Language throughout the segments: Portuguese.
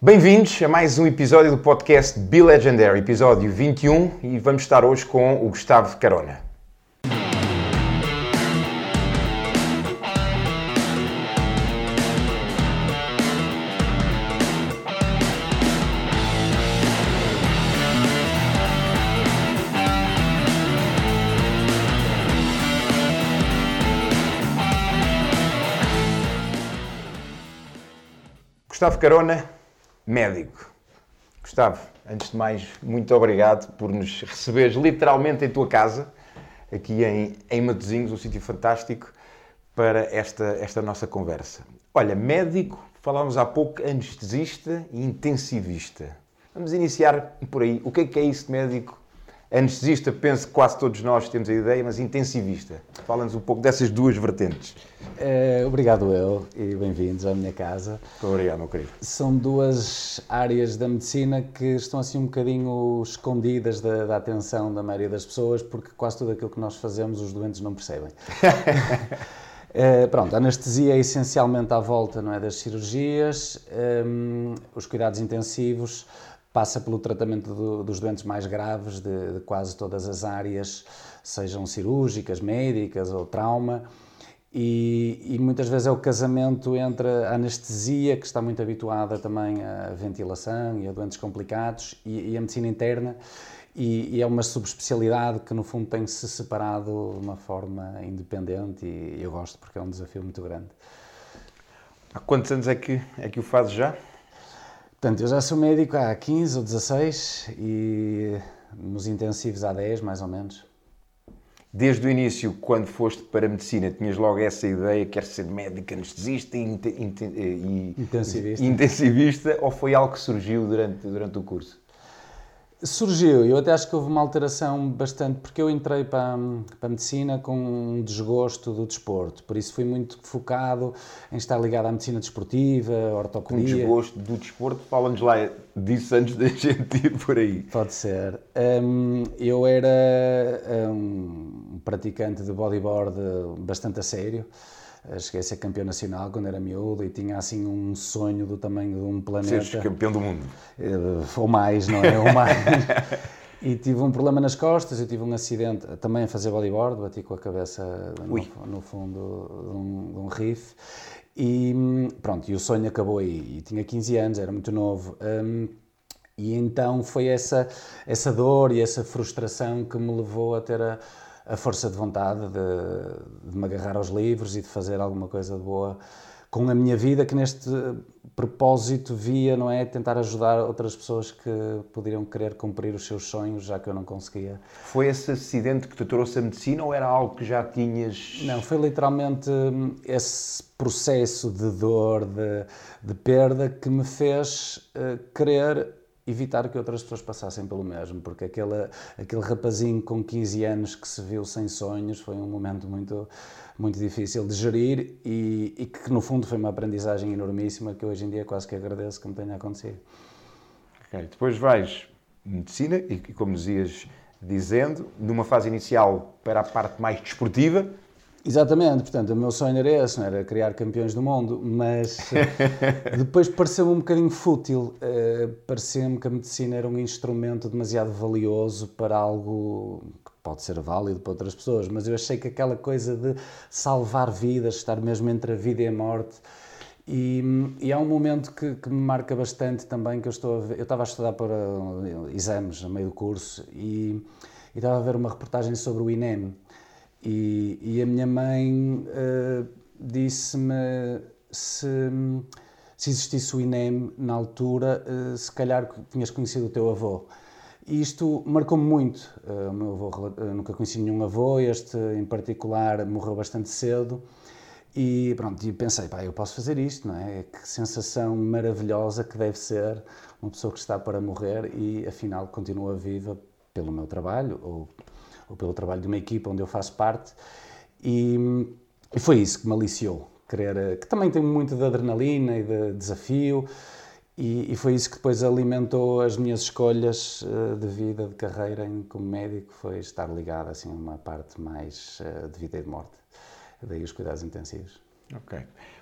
Bem-vindos a mais um episódio do podcast Be Legendary, episódio 21, e vamos estar hoje com o Gustavo Carona. Gustavo Carona, médico. Gustavo, antes de mais, muito obrigado por nos receberes literalmente em tua casa, aqui em, em Matosinhos, um sítio fantástico para esta, esta nossa conversa. Olha, médico, falámos há pouco, anestesista e intensivista. Vamos iniciar por aí. O que é que é isso, médico? Anestesista, penso que quase todos nós temos a ideia, mas intensivista. Fala-nos um pouco dessas duas vertentes. É, obrigado eu e bem-vindos à minha casa. Muito obrigado, meu querido. São duas áreas da medicina que estão assim um bocadinho escondidas da, da, atenção da maioria das pessoas, porque quase tudo aquilo que nós fazemos os doentes não percebem. é, pronto, a anestesia é essencialmente à volta não é, das cirurgias, um, os cuidados intensivos passa pelo tratamento do, dos doentes mais graves de, de, quase todas as áreas, sejam cirúrgicas, médicas ou trauma. E, e, muitas vezes é o casamento entre a anestesia, que está muito habituada também à ventilação e a doentes complicados, e, e a medicina interna, e, e, é uma subespecialidade que no fundo tem se separado de uma forma independente, e eu gosto porque é um desafio muito grande. Há quantos anos é que, é que o fazes já? Portanto, eu já sou médico há 15 ou 16 e nos intensivos há 10, mais ou menos. Desde o início, quando foste para a medicina, tinhas logo essa ideia, quer ser médico, anestesista e, e, intensivista. intensivista, ou foi algo que surgiu durante, durante o curso? Surgiu, eu até acho que houve uma alteração bastante, porque eu entrei para, para a medicina com um desgosto do desporto, por isso fui muito focado em estar ligado à medicina desportiva, ortopedia. Um desgosto do desporto, fala-nos lá disso antes da gente ir por aí. Pode ser. Um, eu era um praticante de bodyboard bastante a sério, cheguei a ser campeão nacional quando era miúdo e tinha assim um sonho do tamanho de um planeta. Seres campeão do mundo. Eh, ou mais, não é? Ou mais. e tive um problema nas costas, eu tive um acidente também a fazer bodyboard, bati com a cabeça no, no, fundo de um, de um riff. E pronto, e o sonho acabou aí. E tinha 15 anos, era muito novo. Um, e então foi essa, essa dor e essa frustração que me levou a ter a a força de vontade de, de me agarrar aos livros e de fazer alguma coisa de boa com a minha vida, que neste propósito via, não é? Tentar ajudar outras pessoas que poderiam querer cumprir os seus sonhos, já que eu não conseguia. Foi esse acidente que te trouxe a medicina ou era algo que já tinhas. Não, foi literalmente hum, esse processo de dor, de, de perda, que me fez uh, querer evitar que outras pessoas passassem pelo mesmo, porque aquele, aquele rapazinho com 15 anos que se viu sem sonhos foi um momento muito, muito difícil de gerir e, e que, no fundo, foi uma aprendizagem enormíssima que hoje em dia quase que agradeço que me tenha acontecido. Okay. Depois vais medicina e, como dizias dizendo, numa fase inicial para a parte mais desportiva, Exatamente, portanto, o meu sonho era esse, não era criar campeões do mundo, mas depois pareceu-me um bocadinho fútil, uh, pareceu-me que a medicina era um instrumento demasiado valioso para algo que pode ser válido para outras pessoas, mas eu achei que aquela coisa de salvar vidas, estar mesmo entre a vida e a morte, e, e há um momento que, que, me marca bastante também, que eu estou a ver, eu estava a estudar para exames no meio do curso e, e estava a ver uma reportagem sobre o INEM, e, e a minha mãe uh, disse-me se, se existisse o INEM na altura, uh, se calhar tinhas conhecido o teu avô. E isto marcou-me muito. Uh, o meu avô, nunca conheci nenhum avô, este em particular morreu bastante cedo. E pronto, e pensei, pá, eu posso fazer isto, não é? Que sensação maravilhosa que deve ser uma pessoa que está para morrer e afinal continua viva pelo meu trabalho ou ou pelo trabalho de uma equipa onde eu faço parte, e, e foi isso que me aliciou, querer, que também tem muito de adrenalina e de desafio, e, e, foi isso que depois alimentou as minhas escolhas uh, de vida, de carreira em, como médico, foi estar ligado assim, a uma parte mais uh, de vida e de morte. Daí os cuidados intensivos. Ok.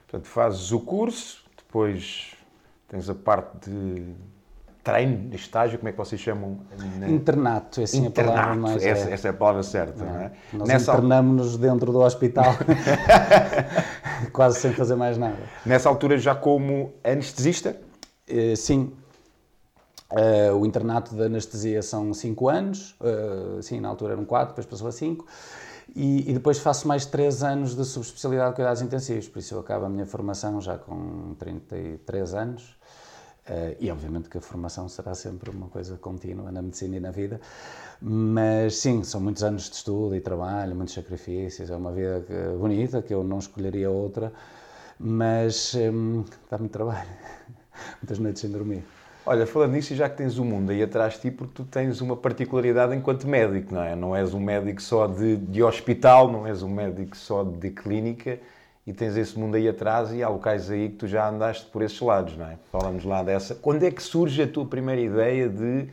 Portanto, fazes o curso, depois tens a parte de treino, estágio, como é que vocês chamam? Na... Internato, essa é a palavra mais... Essa é. essa é a palavra certa, é. não é? Nós Nessa... internamos-nos dentro do hospital, quase sem fazer mais nada. Nessa altura já como anestesista? Uh, sim. Uh, o internato de anestesia são 5 anos, uh, sim, na altura eram 4, depois passou a 5. E, e, depois faço mais 3 anos de subespecialidade de cuidados intensivos, por isso eu acabo a minha formação já com 33 anos. Uh, e obviamente que a formação será sempre uma coisa contínua na medicina e na vida, mas sim, são muitos anos de estudo e trabalho, muitos sacrifícios, é uma vida que, bonita que eu não escolheria outra, mas um, dá muito trabalho, muitas noites sem dormir. Olha, falando nisso, já que tens o mundo aí atrás de ti, porque tu tens uma particularidade enquanto médico, não é? Não és um médico só de, de hospital, não és um médico só de clínica, e tens esse mundo aí atrás e há locais aí que tu já andaste por esses lados, não é? Falamos lá dessa. Quando é que surge a tua primeira ideia de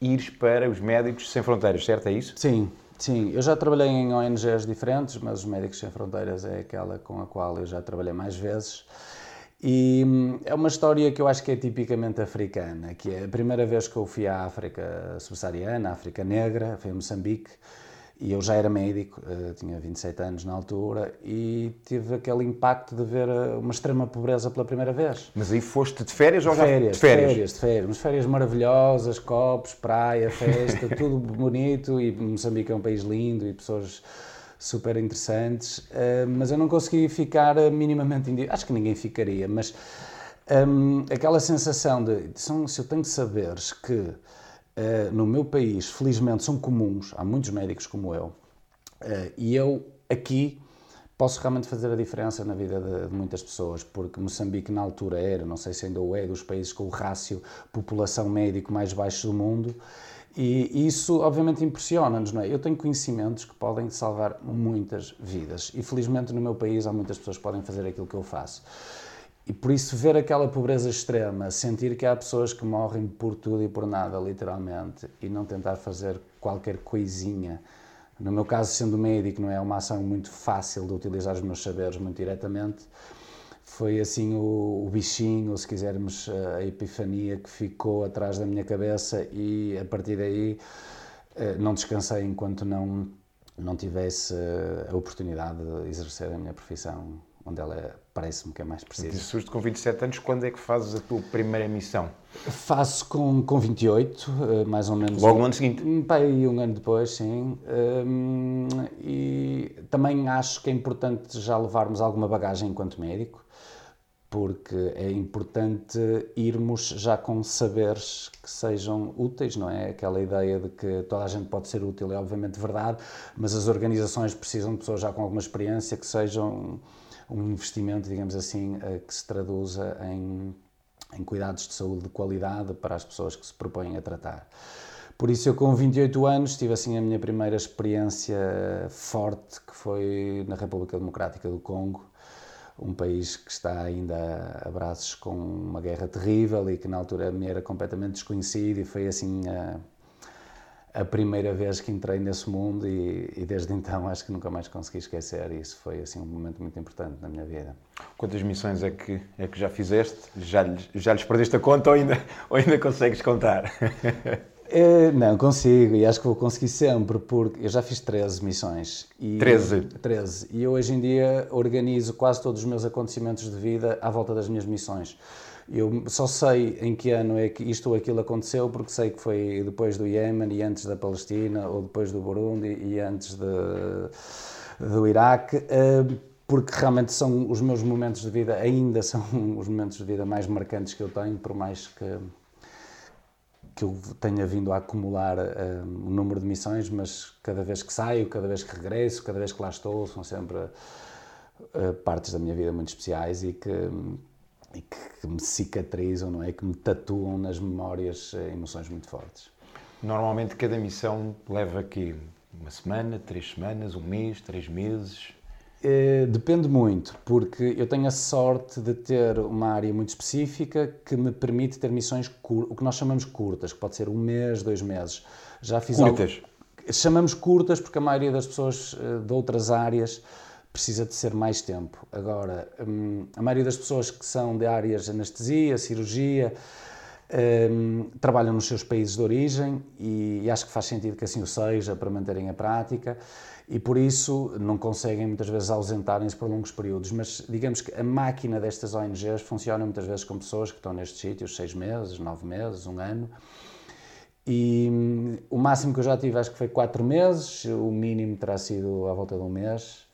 ires para os Médicos Sem Fronteiras, certo? É isso? Sim, sim. Eu já trabalhei em ONGs diferentes, mas os Médicos Sem Fronteiras é aquela com a qual eu já trabalhei mais vezes. E hum, é uma história que eu acho que é tipicamente africana, que é a primeira vez que eu fui à África subsaariana, África Negra, foi em Moçambique, e eu já era médico, uh, tinha 27 anos na altura, e tive aquele impacto de ver uh, uma extrema pobreza pela primeira vez. Mas aí foste de férias ou de férias, de férias? De férias, de férias. Umas férias maravilhosas, copos, praia, festa, tudo bonito, e Moçambique é um país lindo e pessoas super interessantes, uh, mas eu não consegui ficar minimamente... Acho que ninguém ficaria, mas um, aquela sensação de, se eu tenho saberes que uh, no meu país, felizmente, são comuns, há muitos médicos como eu, uh, e eu aqui posso realmente fazer a diferença na vida de, de, muitas pessoas, porque Moçambique na altura era, não sei se ainda o é, dos países com o rácio população médico mais baixo do mundo, e isso obviamente impressiona-nos, não é? Eu tenho conhecimentos que podem salvar muitas vidas, e felizmente no meu país há muitas pessoas que podem fazer aquilo que eu faço. E por isso, ver aquela pobreza extrema, sentir que há pessoas que morrem por tudo e por nada, literalmente, e não tentar fazer qualquer coisinha. No meu caso, sendo médico, não é uma ação muito fácil de utilizar os meus saberes muito diretamente. Foi assim o, o bichinho, ou se quisermos, a epifania que ficou atrás da minha cabeça, e a partir daí eh, não descansei enquanto não, não tivesse eh, a oportunidade de exercer a minha profissão onde ela parece-me que é mais precisa. Surge com 27 anos, quando é que fazes a tua primeira missão? Faço com, com 28, eh, mais ou menos. Logo no ano seguinte? Um, pai, um ano depois, sim. Um, e também acho que é importante já levarmos alguma bagagem enquanto médico, porque é importante irmos já com saberes que sejam úteis, não é? Aquela ideia de que toda a gente pode ser útil é obviamente verdade, mas as organizações precisam de pessoas já com alguma experiência que sejam um investimento, digamos assim, eh, que se traduza em, em cuidados de saúde de qualidade para as pessoas que se propõem a tratar. Por isso, eu com 28 anos tive assim a minha primeira experiência forte, que foi na República Democrática do Congo, um país que está ainda a braços com uma guerra terrível e que na altura me era completamente desconhecido e foi assim a, a primeira vez que entrei nesse mundo e, e, desde então acho que nunca mais consegui esquecer e isso foi assim um momento muito importante na minha vida. Quantas missões é que, é que já fizeste? Já, já lhes perdeste a conta ou ainda, ou ainda consegues contar? É, não, consigo e acho que vou conseguir sempre porque eu já fiz 13 missões. E, 13? 13. E eu hoje em dia organizo quase todos os meus acontecimentos de vida à volta das minhas missões. Eu só sei em que ano é que isto ou aquilo aconteceu, porque sei que foi depois do Iémen e antes da Palestina, ou depois do Burundi e antes de, do Iraque, eh, porque realmente são os meus momentos de vida, ainda são os momentos de vida mais marcantes que eu tenho, por mais que, que eu tenha vindo a acumular eh, um número de missões, mas cada vez que saio, cada vez que regresso, cada vez que lá estou, são sempre uh, partes da minha vida muito especiais e que e que, que, me cicatrizam, não é? Que me tatuam nas memórias eh, emoções muito fortes. Normalmente cada missão leva aqui uma semana, três semanas, um mês, três meses? Eh, depende muito, porque eu tenho a sorte de ter uma área muito específica que me permite ter missões, o que nós chamamos curtas, que pode ser um mês, dois meses. Já fiz Curtas? Algo, chamamos curtas porque a maioria das pessoas eh, de outras áreas precisa de ser mais tempo. Agora, hum, a maioria das pessoas que são de áreas de anestesia, cirurgia, hum, trabalham nos seus países de origem e, e, acho que faz sentido que assim o seja para manterem a prática e por isso não conseguem muitas vezes ausentarem-se por longos períodos. Mas digamos que a máquina destas ONGs funciona muitas vezes com pessoas que estão nestes sítios seis meses, nove meses, um ano. E hum, o máximo que eu já tive acho que foi quatro meses, o mínimo terá sido à volta de um mês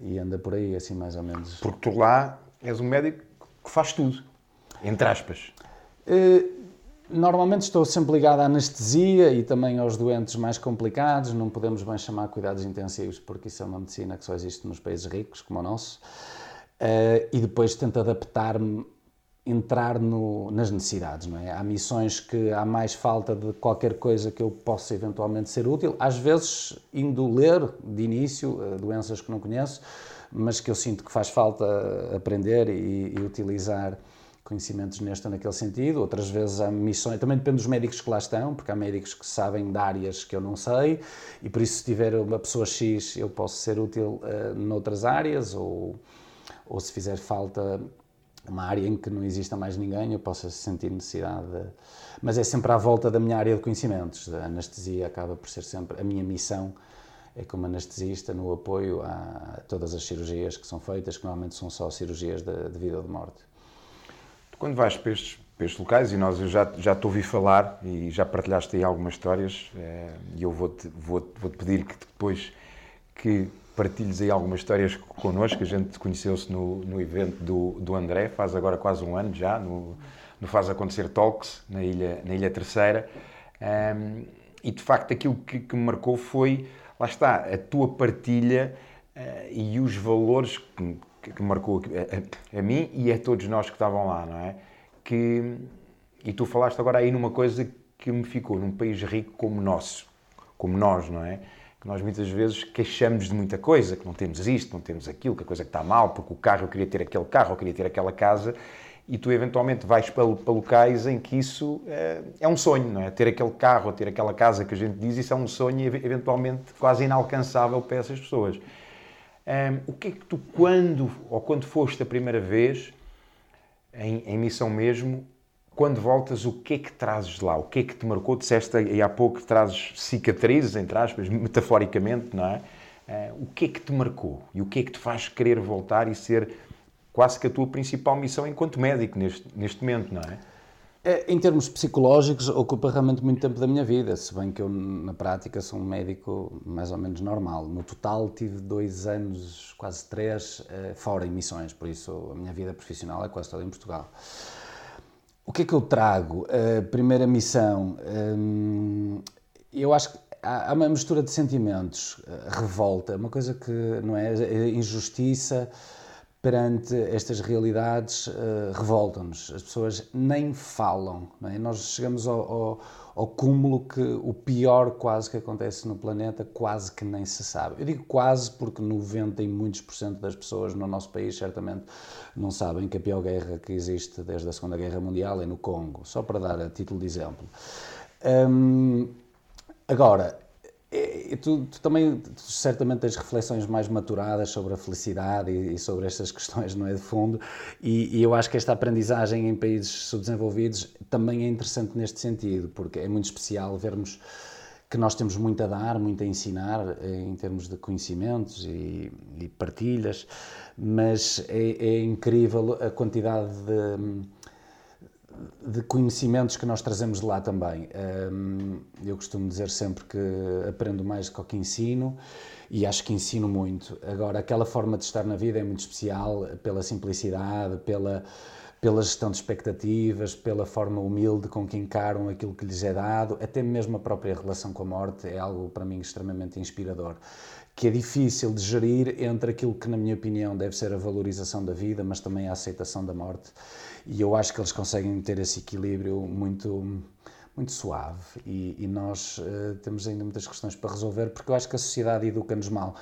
e anda por aí assim mais ou menos. Porque tu lá és um médico que faz tudo, entre aspas. Uh, Normalmente estou sempre ligado à anestesia e também aos doentes mais complicados. Não podemos bem chamar cuidados intensivos porque isso é uma medicina que só existe nos países ricos, como o nosso. Uh, e depois tento adaptar-me, entrar no, nas necessidades. Não é? Há missões que há mais falta de qualquer coisa que eu possa eventualmente ser útil. Às vezes, indo ler de início uh, doenças que não conheço, mas que eu sinto que faz falta aprender e, e utilizar conhecimentos neste ou naquele sentido, outras vezes há missões, também depende dos médicos que lá estão, porque há médicos que sabem de áreas que eu não sei, e por isso se tiver uma pessoa X eu posso ser útil uh, noutras áreas, ou, ou se fizer falta uma área em que não exista mais ninguém, eu possa sentir necessidade de... Mas é sempre à volta da minha área de conhecimentos, a anestesia acaba por ser sempre a minha missão, é como anestesista no apoio a todas as cirurgias que são feitas, que normalmente são só cirurgias de, de vida ou de morte. Quando vais para estes, para estes locais, e nós eu já, já te ouvi falar e já partilhaste aí algumas histórias, é, e eu vou-te vou, vou -te pedir que depois que partilhes aí algumas histórias connosco, a gente conheceu-se no, no evento do, do André, faz agora quase um ano já, no, no Faz Acontecer Talks, na Ilha, na Ilha Terceira, um, e de facto aquilo que, que, me marcou foi, lá está, a tua partilha uh, e os valores que, que, marcou a, a, a, mim e a todos nós que estavam lá, não é? Que, e tu falaste agora aí numa coisa que me ficou, num país rico como o nosso, como nós, não é? Nós muitas vezes queixamos de muita coisa, que não temos isto, não temos aquilo, que a coisa que está mal, porque o carro, eu queria ter aquele carro, eu queria ter aquela casa, e tu eventualmente vais para, para locais em que isso é, é, um sonho, não é? Ter aquele carro, ter aquela casa que a gente diz, isso é um sonho eventualmente quase inalcançável para essas pessoas. Um, o que é que tu, quando, ou quando foste a primeira vez, em, em, missão mesmo, quando voltas, o que é que trazes lá? O que é que te marcou? Disseste aí há pouco que trazes cicatrizes, entre aspas, metaforicamente, não é? Uh, o que é que te marcou? E o que é que te faz querer voltar e ser quase que a tua principal missão enquanto médico neste, neste momento, não é? É, em termos psicológicos, ocupa realmente muito tempo da minha vida, se bem que eu, na prática, sou um médico mais ou menos normal. No total, tive dois anos, quase três, eh, fora em missões, por isso a minha vida profissional é quase toda em Portugal. O que é que eu trago? A primeira missão, hum, eu acho que há uma mistura de sentimentos, eh, revolta, uma coisa que não é, é injustiça perante estas realidades uh, revoltam-nos. As pessoas nem falam. É? Nós chegamos ao, ao, ao, cúmulo que o pior quase que acontece no planeta quase que nem se sabe. Eu digo quase porque 90 e muitos por cento das pessoas no nosso país certamente não sabem que a pior guerra que existe desde a Segunda Guerra Mundial é no Congo, só para dar a título de exemplo. Um, agora, e tu, tu, também tu certamente tens reflexões mais maturadas sobre a felicidade e, e sobre estas questões, não é? De fundo, e, e, eu acho que esta aprendizagem em países subdesenvolvidos também é interessante neste sentido, porque é muito especial vermos que nós temos muito a dar, muito a ensinar eh, em termos de conhecimentos e, e partilhas, mas é, é incrível a quantidade de de conhecimentos que nós trazemos de lá também. Eu costumo dizer sempre que aprendo mais do que ensino e acho que ensino muito. Agora, aquela forma de estar na vida é muito especial pela simplicidade, pela, pela gestão de expectativas, pela forma humilde com que encaram aquilo que lhes é dado, até mesmo a própria relação com a morte é algo para mim extremamente inspirador que é difícil de gerir entre aquilo que, na minha opinião, deve ser a valorização da vida, mas também a aceitação da morte. E eu acho que eles conseguem ter esse equilíbrio muito muito suave e, e nós uh, temos ainda muitas questões para resolver porque eu acho que a sociedade educa-nos mal.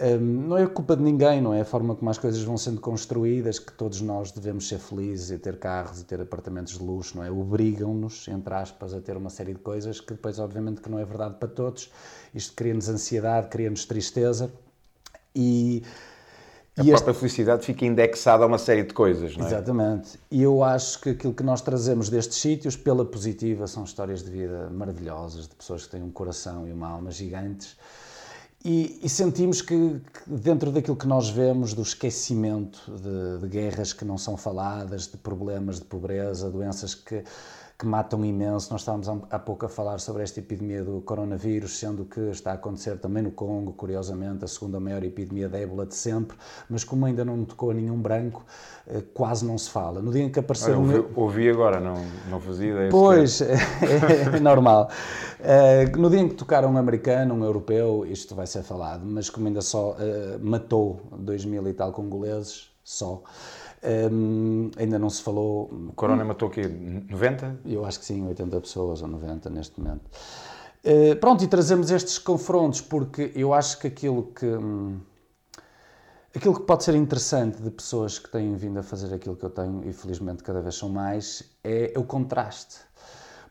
Um, não é culpa de ninguém, não é a forma como as coisas vão sendo construídas que todos nós devemos ser felizes e ter carros e ter apartamentos de luxo, não é? Obrigam-nos, entre aspas, a ter uma série de coisas que depois, obviamente, que não é verdade para todos. Isto cria-nos ansiedade, cria-nos tristeza e A e própria este... felicidade fica indexada a uma série de coisas, não é? Exatamente. E eu acho que aquilo que nós trazemos destes sítios, pela positiva, são histórias de vida maravilhosas, de pessoas que têm um coração e uma alma gigantes. E, e sentimos que, que, dentro daquilo que nós vemos, do esquecimento de, de guerras que não são faladas, de problemas de pobreza, doenças que que matam imenso. Nós estávamos há pouco a falar sobre esta epidemia do coronavírus, sendo que está a acontecer também no Congo, curiosamente, a segunda maior epidemia de ébola de sempre, mas como ainda não tocou a nenhum branco, eh, quase não se fala. No dia em que apareceu... Olha, ouvi, ouvi, agora, não, não fazia ideia. Pois, é, é normal. Uh, no dia em que tocaram um americano, um europeu, isto vai ser falado, mas como ainda só uh, matou dois mil e tal congoleses, só... Um, ainda não se falou. O Corona matou o quê? 90? Eu acho que sim, 80 pessoas ou 90 neste momento. Uh, pronto, e trazemos estes confrontos porque eu acho que aquilo que. Hum, aquilo que pode ser interessante de pessoas que têm vindo a fazer aquilo que eu tenho, e felizmente cada vez são mais, é o contraste.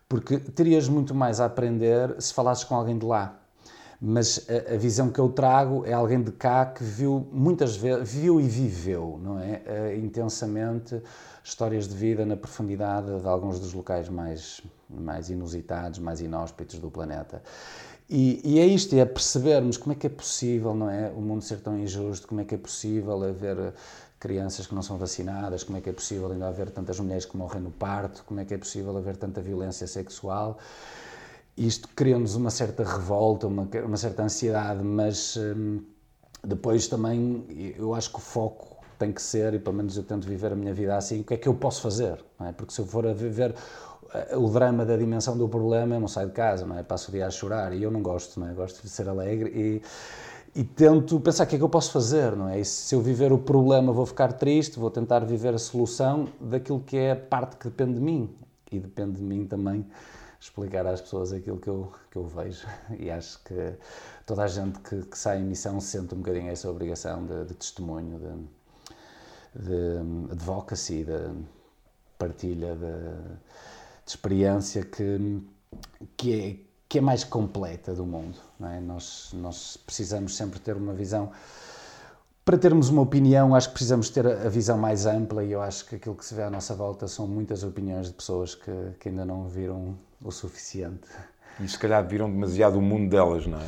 Porque terias muito mais a aprender se falasses com alguém de lá mas a, a, visão que eu trago é alguém de cá que viu muitas vezes, viu e viveu, não é? Uh, intensamente histórias de vida na profundidade de alguns dos locais mais, mais inusitados, mais inóspitos do planeta. E, e, é isto, é percebermos como é que é possível, não é? O mundo ser tão injusto, como é que é possível haver crianças que não são vacinadas, como é que é possível ainda haver tantas mulheres que morrem no parto, como é que é possível haver tanta violência sexual isto cria-nos uma certa revolta, uma, uma certa ansiedade, mas hum, depois também eu acho que o foco tem que ser, e pelo menos eu tento viver a minha vida assim, o que é que eu posso fazer? É? Porque se eu for a viver eh, o drama da dimensão do problema, eu não saio de casa, não é? passo o dia a chorar e eu não gosto, não é? gosto de ser alegre e, e tento pensar o que é que eu posso fazer, não é? E se eu viver o problema vou ficar triste, vou tentar viver a solução daquilo que é a parte que depende de mim e depende de mim também explicar às pessoas aquilo que eu, que eu vejo e acho que toda a gente que, que sai em missão sente um bocadinho essa obrigação de, de testemunho, de, de advocacy, de partilha de, de experiência que, que, é, que é mais completa do mundo. É? Nós, nós precisamos sempre ter uma visão para termos uma opinião, acho que precisamos ter a visão mais ampla e eu acho que aquilo que se vê à nossa volta são muitas opiniões de pessoas que, que ainda não viram o suficiente. E se calhar viram demasiado o mundo delas, não é?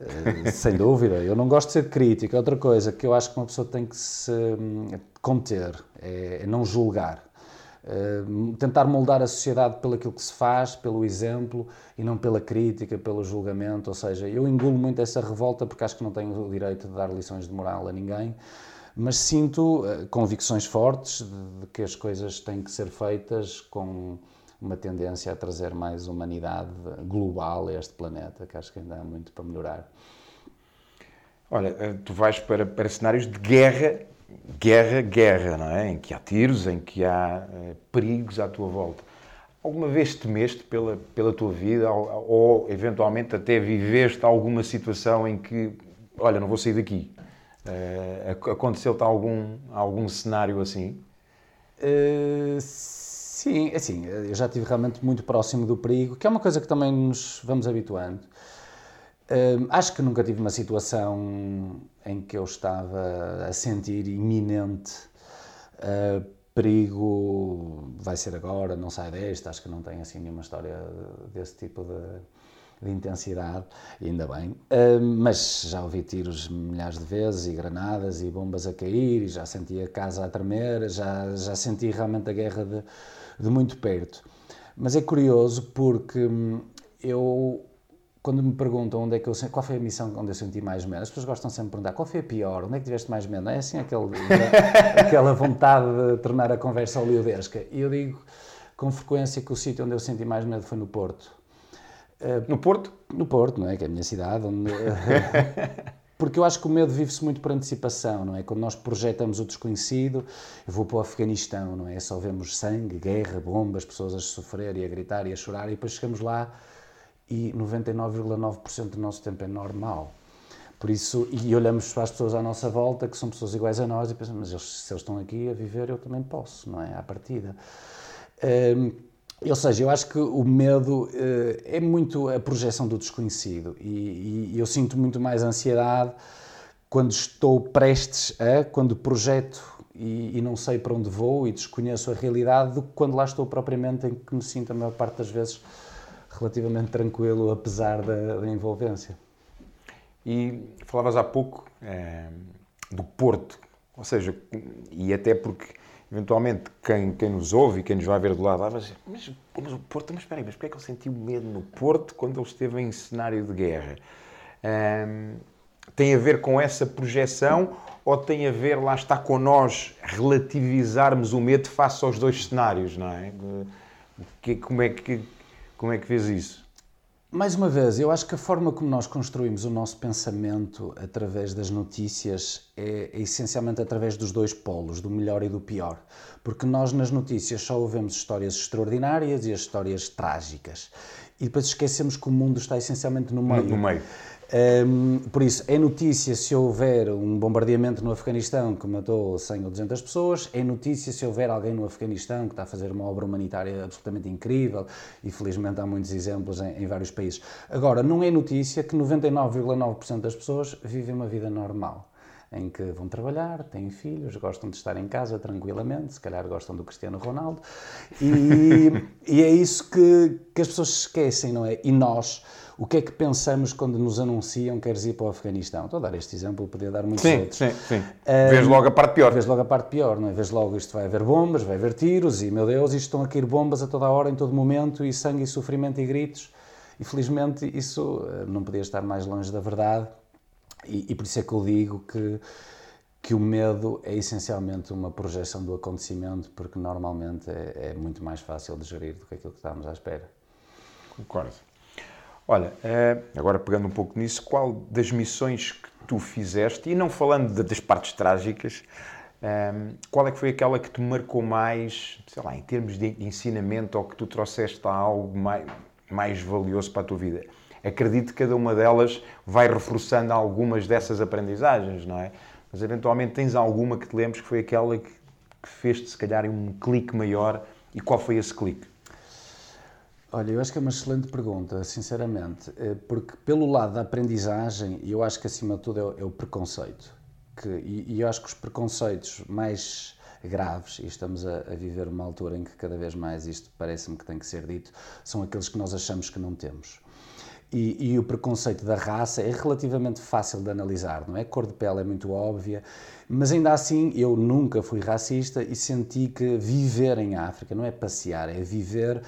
Uh, sem dúvida. Eu não gosto de ser crítico. Outra coisa que eu acho que uma pessoa tem que se hum, conter é, é não julgar. Uh, tentar moldar a sociedade pelo aquilo que se faz, pelo exemplo e não pela crítica, pelo julgamento. Ou seja, eu engulo muito essa revolta porque acho que não tenho o direito de dar lições de moral a ninguém, mas sinto uh, convicções fortes de, que as coisas têm que ser feitas com uma tendência a trazer mais humanidade global a este planeta, que acho que ainda há muito para melhorar. Olha, eh, tu vais para, para cenários de guerra guerra, guerra, não é? Em que há tiros, em que há eh, perigos à tua volta. Alguma vez temeste pela, pela tua vida ou, ou, eventualmente até viveste alguma situação em que, olha, não vou sair daqui? Uh, Aconteceu-te algum, algum cenário assim? Uh, sim, é assim, eu já estive realmente muito próximo do perigo, que é uma coisa que também nos vamos habituando. Uh, acho que nunca tive uma situação em que eu estava a sentir iminente uh, perigo, vai ser agora, não sai deste, acho que não tem assim nenhuma história desse tipo de, de intensidade, ainda bem. Uh, mas já ouvi tiros milhares de vezes e granadas e bombas a cair, e já senti a casa a tremer, já, já senti realmente a guerra de, de muito perto. Mas é curioso porque hum, eu quando me perguntam onde é que eu qual foi a missão onde eu senti mais medo, as pessoas gostam sempre de perguntar qual foi a pior, onde é que tiveste mais medo? Não é assim aquele, aquela vontade de tornar a conversa oleodesca. E eu digo com frequência que o sítio onde eu senti mais medo foi no Porto. Uh, no Porto? No Porto, não é? Que é a minha cidade. Onde, porque eu acho que o medo vive-se muito por antecipação, não é? Quando nós projetamos o desconhecido, eu vou para o Afeganistão, não é? Só vemos sangue, guerra, bombas, pessoas a sofrer e a gritar e a chorar, e depois chegamos lá e 99,9% do nosso tempo é normal. Por isso, e olhamos para as pessoas à nossa volta, que são pessoas iguais a nós, e pensamos, mas eles, se eles estão aqui a viver, eu também posso, não é? À partida. Um, ou seja, eu acho que o medo uh, é muito a projeção do desconhecido, e, e, eu sinto muito mais ansiedade quando estou prestes a, quando projeto e, e, não sei para onde vou e desconheço a realidade, do que quando lá estou propriamente em que me sinto a maior parte das vezes relativamente tranquilo, apesar da, da envolvência. E falavas há pouco é, do Porto, ou seja, e até porque eventualmente quem, quem nos ouve e quem nos vai ver do lado vai dizer, mas, mas o Porto, mas espera aí, mas porquê é que ele sentiu medo no Porto quando ele esteve em cenário de guerra? Tem a ver com essa projeção ou tem a ver, lá está, com nós relativizarmos o medo face aos dois cenários, não é? Que, como, é que, como é que vês isso? Mais uma vez, eu acho que a forma como nós construímos o nosso pensamento através das notícias é, é, essencialmente através dos dois polos, do melhor e do pior. Porque nós nas notícias só ouvemos histórias extraordinárias e as histórias trágicas. E depois esquecemos que o mundo está essencialmente no meio. No meio. Um, por isso, é notícia se houver um bombardeamento no Afeganistão que matou 100 ou 200 pessoas, é notícia se houver alguém no Afeganistão que está a fazer uma obra humanitária absolutamente incrível e felizmente há muitos exemplos em, em vários países. Agora, não é notícia que 99,9% das pessoas vivem uma vida normal em que vão trabalhar, têm filhos, gostam de estar em casa tranquilamente, se calhar gostam do Cristiano Ronaldo, e, e é isso que, que as pessoas esquecem, não é? E nós o que é que pensamos quando nos anunciam que queres ir para o Afeganistão? Estou a dar este exemplo, podia dar muitos sim, outros. Sim, sim, um, Vês logo a parte pior. Vês logo a parte pior, não é? Vês logo isto vai haver bombas, vai haver tiros e, meu Deus, isto estão a cair bombas a toda hora, em todo momento, e sangue e sofrimento e gritos. E felizmente isso eh, não podia estar mais longe da verdade. E, e por isso é que eu digo que que o medo é essencialmente uma projeção do acontecimento, porque normalmente é, é muito mais fácil de gerir do que aquilo que estávamos à espera. Concordo. Olha, eh, agora pegando um pouco nisso, qual das missões que tu fizeste, e não falando das partes trágicas, ehm, qual é que foi aquela que te marcou mais, sei lá, em termos de ensinamento ou que tu trouxeste algo mais, mais valioso para a tua vida? Acredito que cada uma delas vai reforçando algumas dessas aprendizagens, não é? Mas eventualmente tens alguma que te lembres que foi aquela que, que fez-te, se calhar, um clique maior e qual foi esse clique? Olha, eu acho que é uma excelente pergunta, sinceramente, eh, porque pelo lado da aprendizagem, eu acho que acima de tudo é o, é o preconceito. Que, e, e, eu acho que os preconceitos mais graves, e estamos a, a viver uma altura em que cada vez mais isto parece-me que tem que ser dito, são aqueles que nós achamos que não temos. E, e, o preconceito da raça é relativamente fácil de analisar, não é? A cor de pele é muito óbvia, mas ainda assim eu nunca fui racista e senti que viver em África não é passear, é viver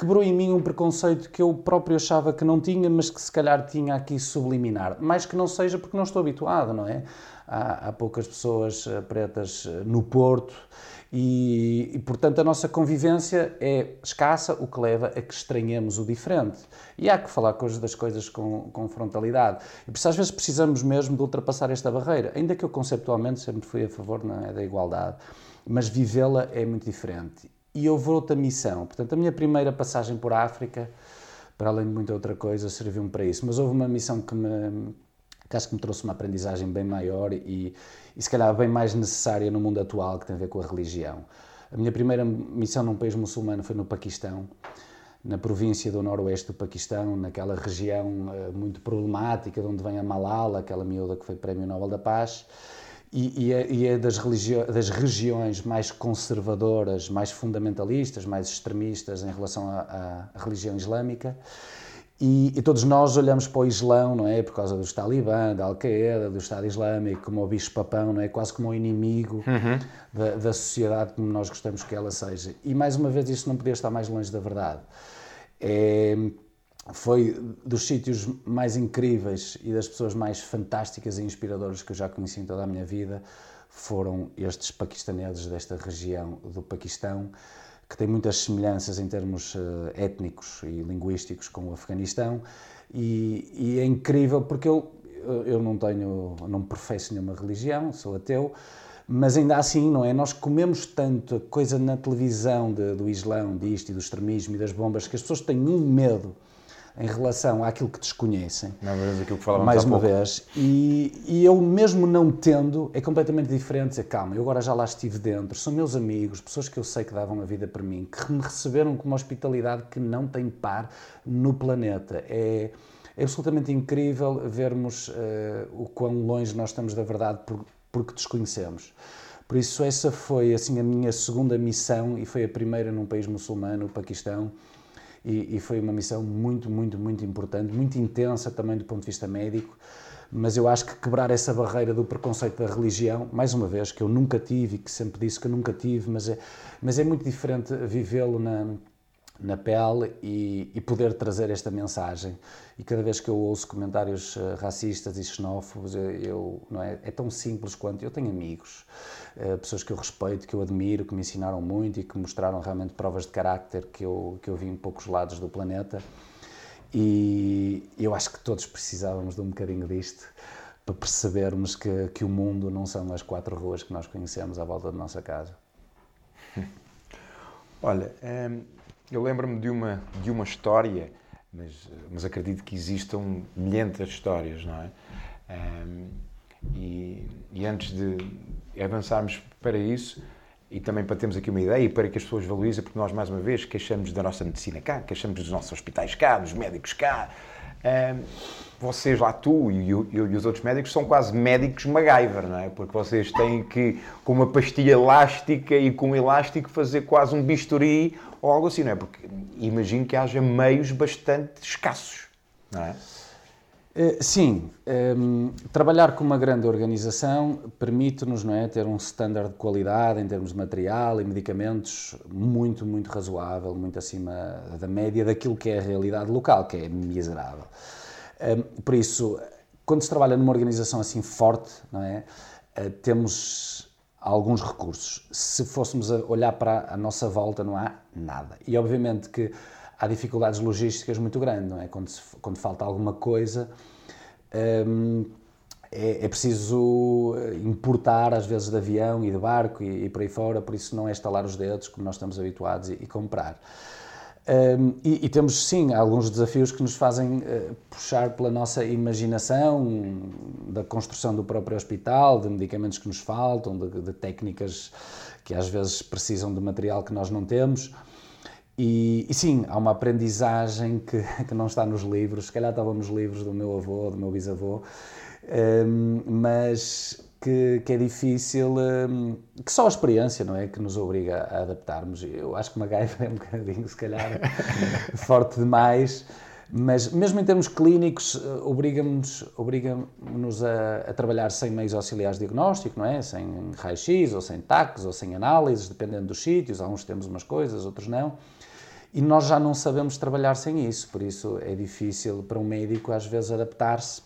quebrou em mim um preconceito que eu próprio achava que não tinha, mas que se calhar tinha aqui subliminar. Mais que não seja porque não estou habituado, não é? Há, há poucas pessoas eh, pretas eh, no Porto e, e, portanto, a nossa convivência é escassa, o que leva a que estranhemos o diferente. E há que falar das coisas com, com frontalidade. E por isso, às vezes, precisamos mesmo de ultrapassar esta barreira, ainda que eu conceptualmente sempre fui a favor não é, da igualdade, mas vivê-la é muito diferente e houve outra missão. Portanto, a minha primeira passagem por África, para além de muita outra coisa, serviu-me para isso. Mas houve uma missão que me que acho que me trouxe uma aprendizagem bem maior e, e se calhar bem mais necessária no mundo atual, que tem a ver com a religião. A minha primeira missão num país muçulmano foi no Paquistão, na província do noroeste do Paquistão, naquela região uh, muito problemática, de onde vem a Malala, aquela miúda que foi Prémio Nobel da Paz e, e, é, e é das, das, regiões mais conservadoras, mais fundamentalistas, mais extremistas em relação à, à religião islâmica. E, e, todos nós olhamos para o Islão, não é? Por causa dos Talibã, da Al-Qaeda, do Estado Islâmico, como o bicho-papão, não é? Quase como o inimigo uhum. da, da, sociedade como nós gostamos que ela seja. E mais uma vez, isso não podia estar mais longe da verdade. É, foi dos sítios mais incríveis e das pessoas mais fantásticas e inspiradoras que eu já conheci em toda a minha vida foram estes paquistaneses desta região do Paquistão, que tem muitas semelhanças em termos uh, étnicos e linguísticos com o Afeganistão, e, e, é incrível porque eu, eu não tenho, não professo nenhuma religião, sou ateu, mas ainda assim, não é? Nós comemos tanto coisa na televisão de, do Islão, disto e do extremismo e das bombas, que as pessoas têm um medo em relação àquilo que desconhecem. Não, mas aquilo que falávamos Mais uma pouco. vez. E, e eu, mesmo não tendo, é completamente diferente dizer, calma, eu agora já lá estive dentro, são meus amigos, pessoas que eu sei que davam a vida para mim, que me receberam com uma hospitalidade que não tem par no planeta. É, é absolutamente incrível vermos eh, o quão longe nós estamos da verdade por, porque desconhecemos. Por isso, essa foi assim a minha segunda missão e foi a primeira num país muçulmano, o Paquistão. E, e, foi uma missão muito, muito, muito importante, muito intensa também do ponto de vista médico. Mas eu acho que quebrar essa barreira do preconceito da religião, mais uma vez, que eu nunca tive e que sempre disse que nunca tive, mas é, mas é muito diferente vivê-lo na, na pele e, e, poder trazer esta mensagem. E cada vez que eu ouço comentários uh, racistas e xenófobos, eu, eu, não é, é tão simples quanto eu tenho amigos, uh, pessoas que eu respeito, que eu admiro, que me ensinaram muito e que mostraram realmente provas de carácter que eu, que eu vi em poucos lados do planeta. E eu acho que todos precisávamos de um bocadinho disto para percebermos que, que o mundo não são as quatro ruas que nós conhecemos à volta da nossa casa. Olha, hum, eu lembro-me de uma, de uma história, mas, mas acredito que existam milhares de histórias, não é? Um, e, e, antes de avançarmos para isso, e também para termos aqui uma ideia e para que as pessoas valorizem, porque nós, mais uma vez, queixamos da nossa medicina cá, queixamos dos nossos hospitais cá, dos médicos cá. Um, vocês lá, tu e, e, e, os outros médicos, são quase médicos MacGyver, não é? Porque vocês têm que, com uma pastilha elástica e com um elástico, fazer quase um bisturi ou algo assim, não é? Porque imagino que haja meios bastante escassos, não é? Uh, sim, um, trabalhar com uma grande organização permite-nos não é, ter um standard de qualidade em termos de material e medicamentos muito, muito razoável, muito acima da média daquilo que é a realidade local, que é miserável. Um, por isso, quando se trabalha numa organização assim forte, não é, uh, temos alguns recursos. Se fôssemos a olhar para a nossa volta, não há nada. E obviamente que há dificuldades logísticas muito grandes, não é? Quando, se, quando falta alguma coisa, hum, é, é, preciso importar, às vezes, de avião e de barco e, e, por aí fora, por isso não é estalar os dedos, como nós estamos habituados, e, e comprar. Um, e, e, temos, sim, alguns desafios que nos fazem uh, puxar pela nossa imaginação, da construção do próprio hospital, de medicamentos que nos faltam, de, de técnicas que às vezes precisam de material que nós não temos. E, e, sim, há uma aprendizagem que, que não está nos livros, se calhar estava nos livros do meu avô, do meu bisavô, um, mas que, que, é difícil, um, que só a experiência, não é? Que nos obriga a adaptarmos. Eu acho que MacGyver é um bocadinho, se calhar, forte demais, mas mesmo em termos clínicos, eh, obriga-nos obriga a, a, trabalhar sem meios auxiliares de diagnóstico, não é? Sem raio-x, ou sem taques, ou sem análises, dependendo dos sítios. Alguns temos umas coisas, outros não. E nós já não sabemos trabalhar sem isso, por isso é difícil para um médico às vezes adaptar-se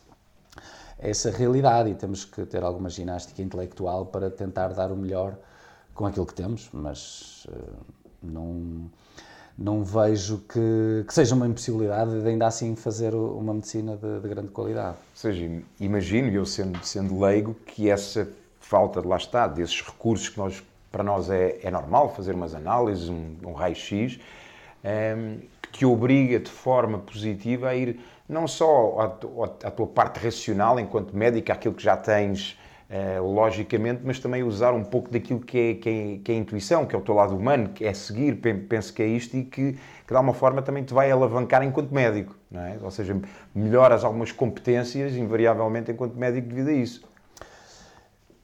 essa realidade e temos que ter alguma ginástica intelectual para tentar dar o melhor com aquilo que temos, mas uh, não, não vejo que, que, seja uma impossibilidade de ainda assim fazer uma medicina de, de grande qualidade. Ou seja, imagino, eu sendo, sendo leigo, que essa falta de lá está, desses recursos que nós, para nós é, é normal fazer umas análises, um, um raio-x, um, que te obriga de forma positiva a ir não só à, à tua parte racional enquanto médico, aquilo que já tens uh, logicamente, mas também usar um pouco daquilo que é, que, é, que é, a intuição, que é o teu lado humano, que é seguir, penso que é isto e que, que de alguma forma também te vai alavancar enquanto médico, não é? Ou seja, melhoras algumas competências invariavelmente enquanto médico devido a isso.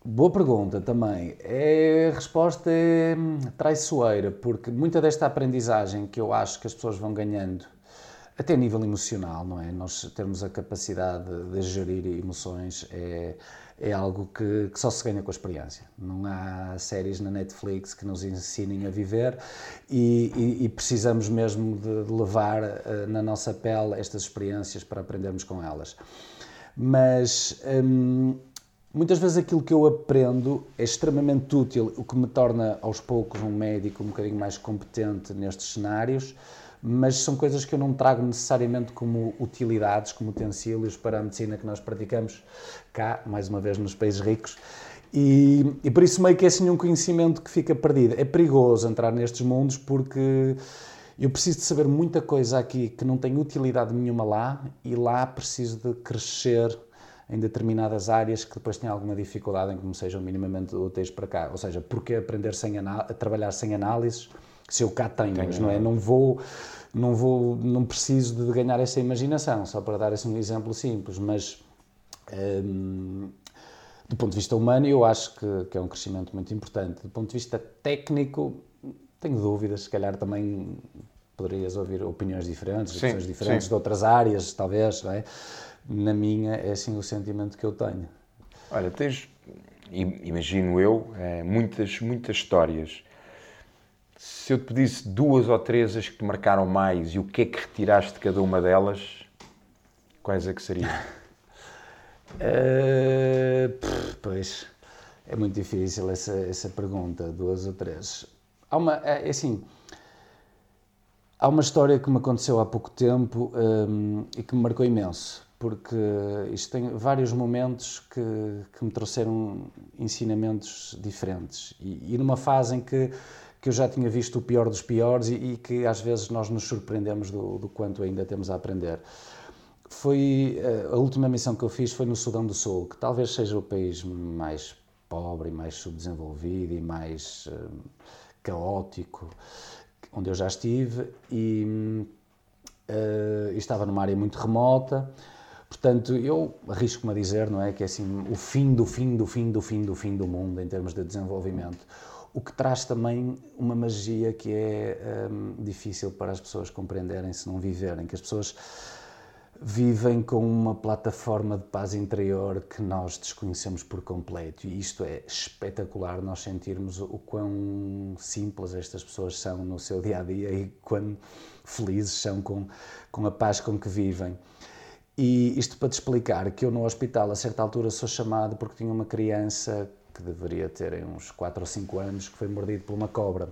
Boa pergunta também. É, a resposta é traiçoeira, porque muita desta aprendizagem que eu acho que as pessoas vão ganhando, até a nível emocional, não é? Nós termos a capacidade de gerir emoções é, é algo que, que, só se ganha com a experiência. Não há séries na Netflix que nos ensinem a viver e, e, e precisamos mesmo de, levar uh, na nossa pele estas experiências para aprendermos com elas. Mas. Hum, Muitas vezes aquilo que eu aprendo é extremamente útil, o que me torna aos poucos um médico um bocadinho mais competente nestes cenários, mas são coisas que eu não trago necessariamente como utilidades, como utensílios para a medicina que nós praticamos cá, mais uma vez nos países ricos. E, e por isso meio que é assim um conhecimento que fica perdido. É perigoso entrar nestes mundos porque eu preciso de saber muita coisa aqui que não tem utilidade nenhuma lá e lá preciso de crescer em determinadas áreas que depois tenha alguma dificuldade em que me sejam minimamente úteis para cá. Ou seja, porque aprender sem a trabalhar sem análises se eu cá tenho, tenho não é? Não vou, não vou, não preciso de ganhar essa imaginação, só para dar assim um exemplo simples, mas hum, do ponto de vista humano eu acho que, que é um crescimento muito importante. Do ponto de vista técnico, tenho dúvidas, se calhar também poderias ouvir opiniões diferentes, sim, opiniões diferentes sim. de outras áreas, talvez, não é? Na minha é assim o sentimento que eu tenho. Olha, tens, imagino eu, é, muitas, muitas histórias. Se eu te pedisse duas ou três as que te marcaram mais e o que é que retiraste de cada uma delas, quais é que seriam? uh, pois, é muito difícil essa, essa pergunta, duas ou três. Há uma, é, é assim, há uma história que me aconteceu há pouco tempo um, e que me marcou imenso, porque isto tem vários momentos que, que me trouxeram ensinamentos diferentes. E, e, numa fase em que, que eu já tinha visto o pior dos piores e, e que às vezes nós nos surpreendemos do, do quanto ainda temos a aprender. Foi eh, a última missão que eu fiz foi no Sudão do Sul, que talvez seja o país mais pobre, mais subdesenvolvido e mais uh, caótico, onde eu já estive e, uh, estava numa área muito remota. Portanto, eu arrisco-me a dizer, não é, que é assim o fim do fim do fim do fim do fim do mundo em termos de desenvolvimento. O que traz também uma magia que é um, difícil para as pessoas compreenderem se não viverem, que as pessoas vivem com uma plataforma de paz interior que nós desconhecemos por completo e isto é espetacular nós sentirmos o quão simples estas pessoas são no seu dia a dia e quão felizes são com, com a paz com que vivem. E isto para te explicar que eu no hospital a certa altura sou chamado porque tinha uma criança que deveria ter uns 4 ou 5 anos que foi mordido por uma cobra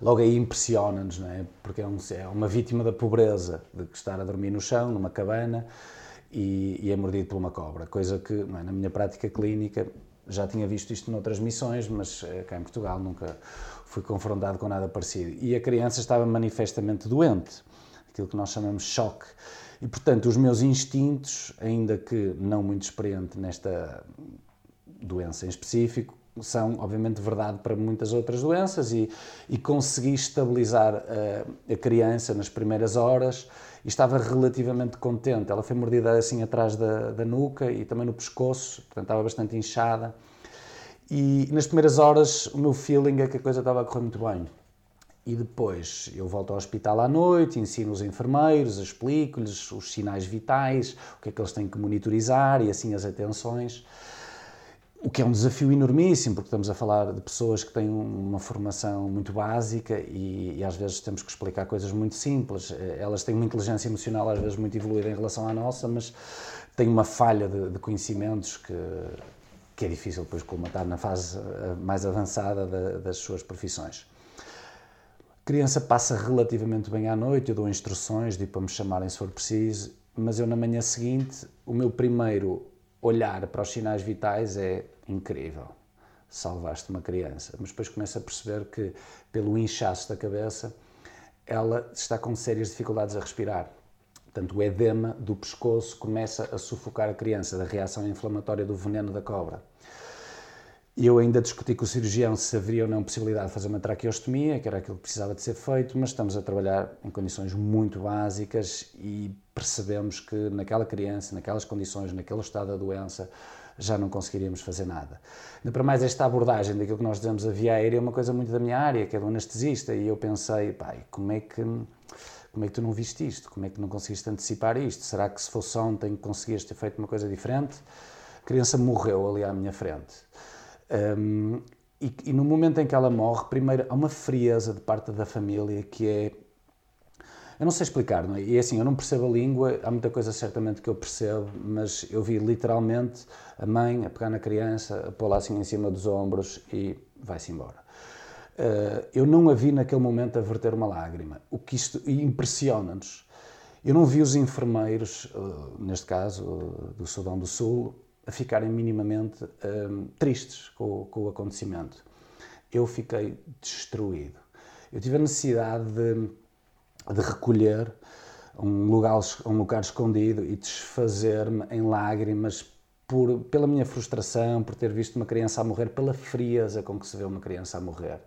logo aí impressiona-nos, não é? Porque é, um, é, uma vítima da pobreza, de estar a dormir no chão, numa cabana, e, e é mordido por uma cobra, coisa que, é? na minha prática clínica, já tinha visto isto noutras missões, mas eh, cá em Portugal nunca fui confrontado com nada parecido. E a criança estava manifestamente doente, aquilo que nós chamamos choque. E, portanto, os meus instintos, ainda que não muito experiente nesta doença em específico, são, obviamente, verdade para muitas outras doenças e, e consegui estabilizar a, a criança nas primeiras horas e estava relativamente contente. Ela foi mordida assim atrás da, da nuca e também no pescoço, portanto estava bastante inchada. E nas primeiras horas o meu feeling é que a coisa estava a correr muito bem. E depois eu volto ao hospital à noite, ensino os enfermeiros, explico-lhes os sinais vitais, o que é que eles têm que monitorizar e assim as atenções. O que é um desafio enormíssimo, porque estamos a falar de pessoas que têm uma formação muito básica e, e, às vezes temos que explicar coisas muito simples. Eh, elas têm uma inteligência emocional às vezes muito evoluída em relação à nossa, mas têm uma falha de, de conhecimentos que, que é difícil depois colmatar na fase eh, mais avançada das suas profissões. A criança passa relativamente bem à noite, eu dou instruções, digo para me chamarem se for preciso, mas eu na manhã seguinte, o meu primeiro olhar para os sinais vitais é incrível. Salvaste uma criança. Mas depois começa a perceber que, pelo inchaço da cabeça, ela está com sérias dificuldades a respirar. Portanto, o edema do pescoço começa a sufocar a criança da reação inflamatória do veneno da cobra. E eu ainda discuti com o cirurgião se haveria ou não possibilidade de fazer uma traqueostomia, que era aquilo que precisava de ser feito, mas estamos a trabalhar em condições muito básicas e percebemos que naquela criança, naquelas condições, naquele estado da doença, já não conseguiríamos fazer nada. Ainda para mais esta abordagem daquilo que nós dizemos a via aérea é uma coisa muito da minha área, que é do anestesista, e eu pensei, pai, como é que como é que tu não viste isto? Como é que não conseguiste antecipar isto? Será que se fosse ontem conseguias ter feito uma coisa diferente? A criança morreu ali à minha frente. Um, e, e, no momento em que ela morre, primeiro há uma frieza de parte da família que é. Eu não sei explicar, não é? E é assim, eu não percebo a língua, há muita coisa certamente que eu percebo, mas eu vi literalmente a mãe a pegar na criança, a pô-la assim em cima dos ombros e vai-se embora. Uh, eu não a vi naquele momento a verter uma lágrima, o que isto impressiona-nos. Eu não vi os enfermeiros, uh, neste caso uh, do Sudão do Sul, a ficarem minimamente um, tristes com, com, o acontecimento. Eu fiquei destruído. Eu tive a necessidade de de recolher um lugar, um lugar escondido e desfazer-me em lágrimas por, pela minha frustração, por ter visto uma criança a morrer, pela frieza com que se vê uma criança a morrer.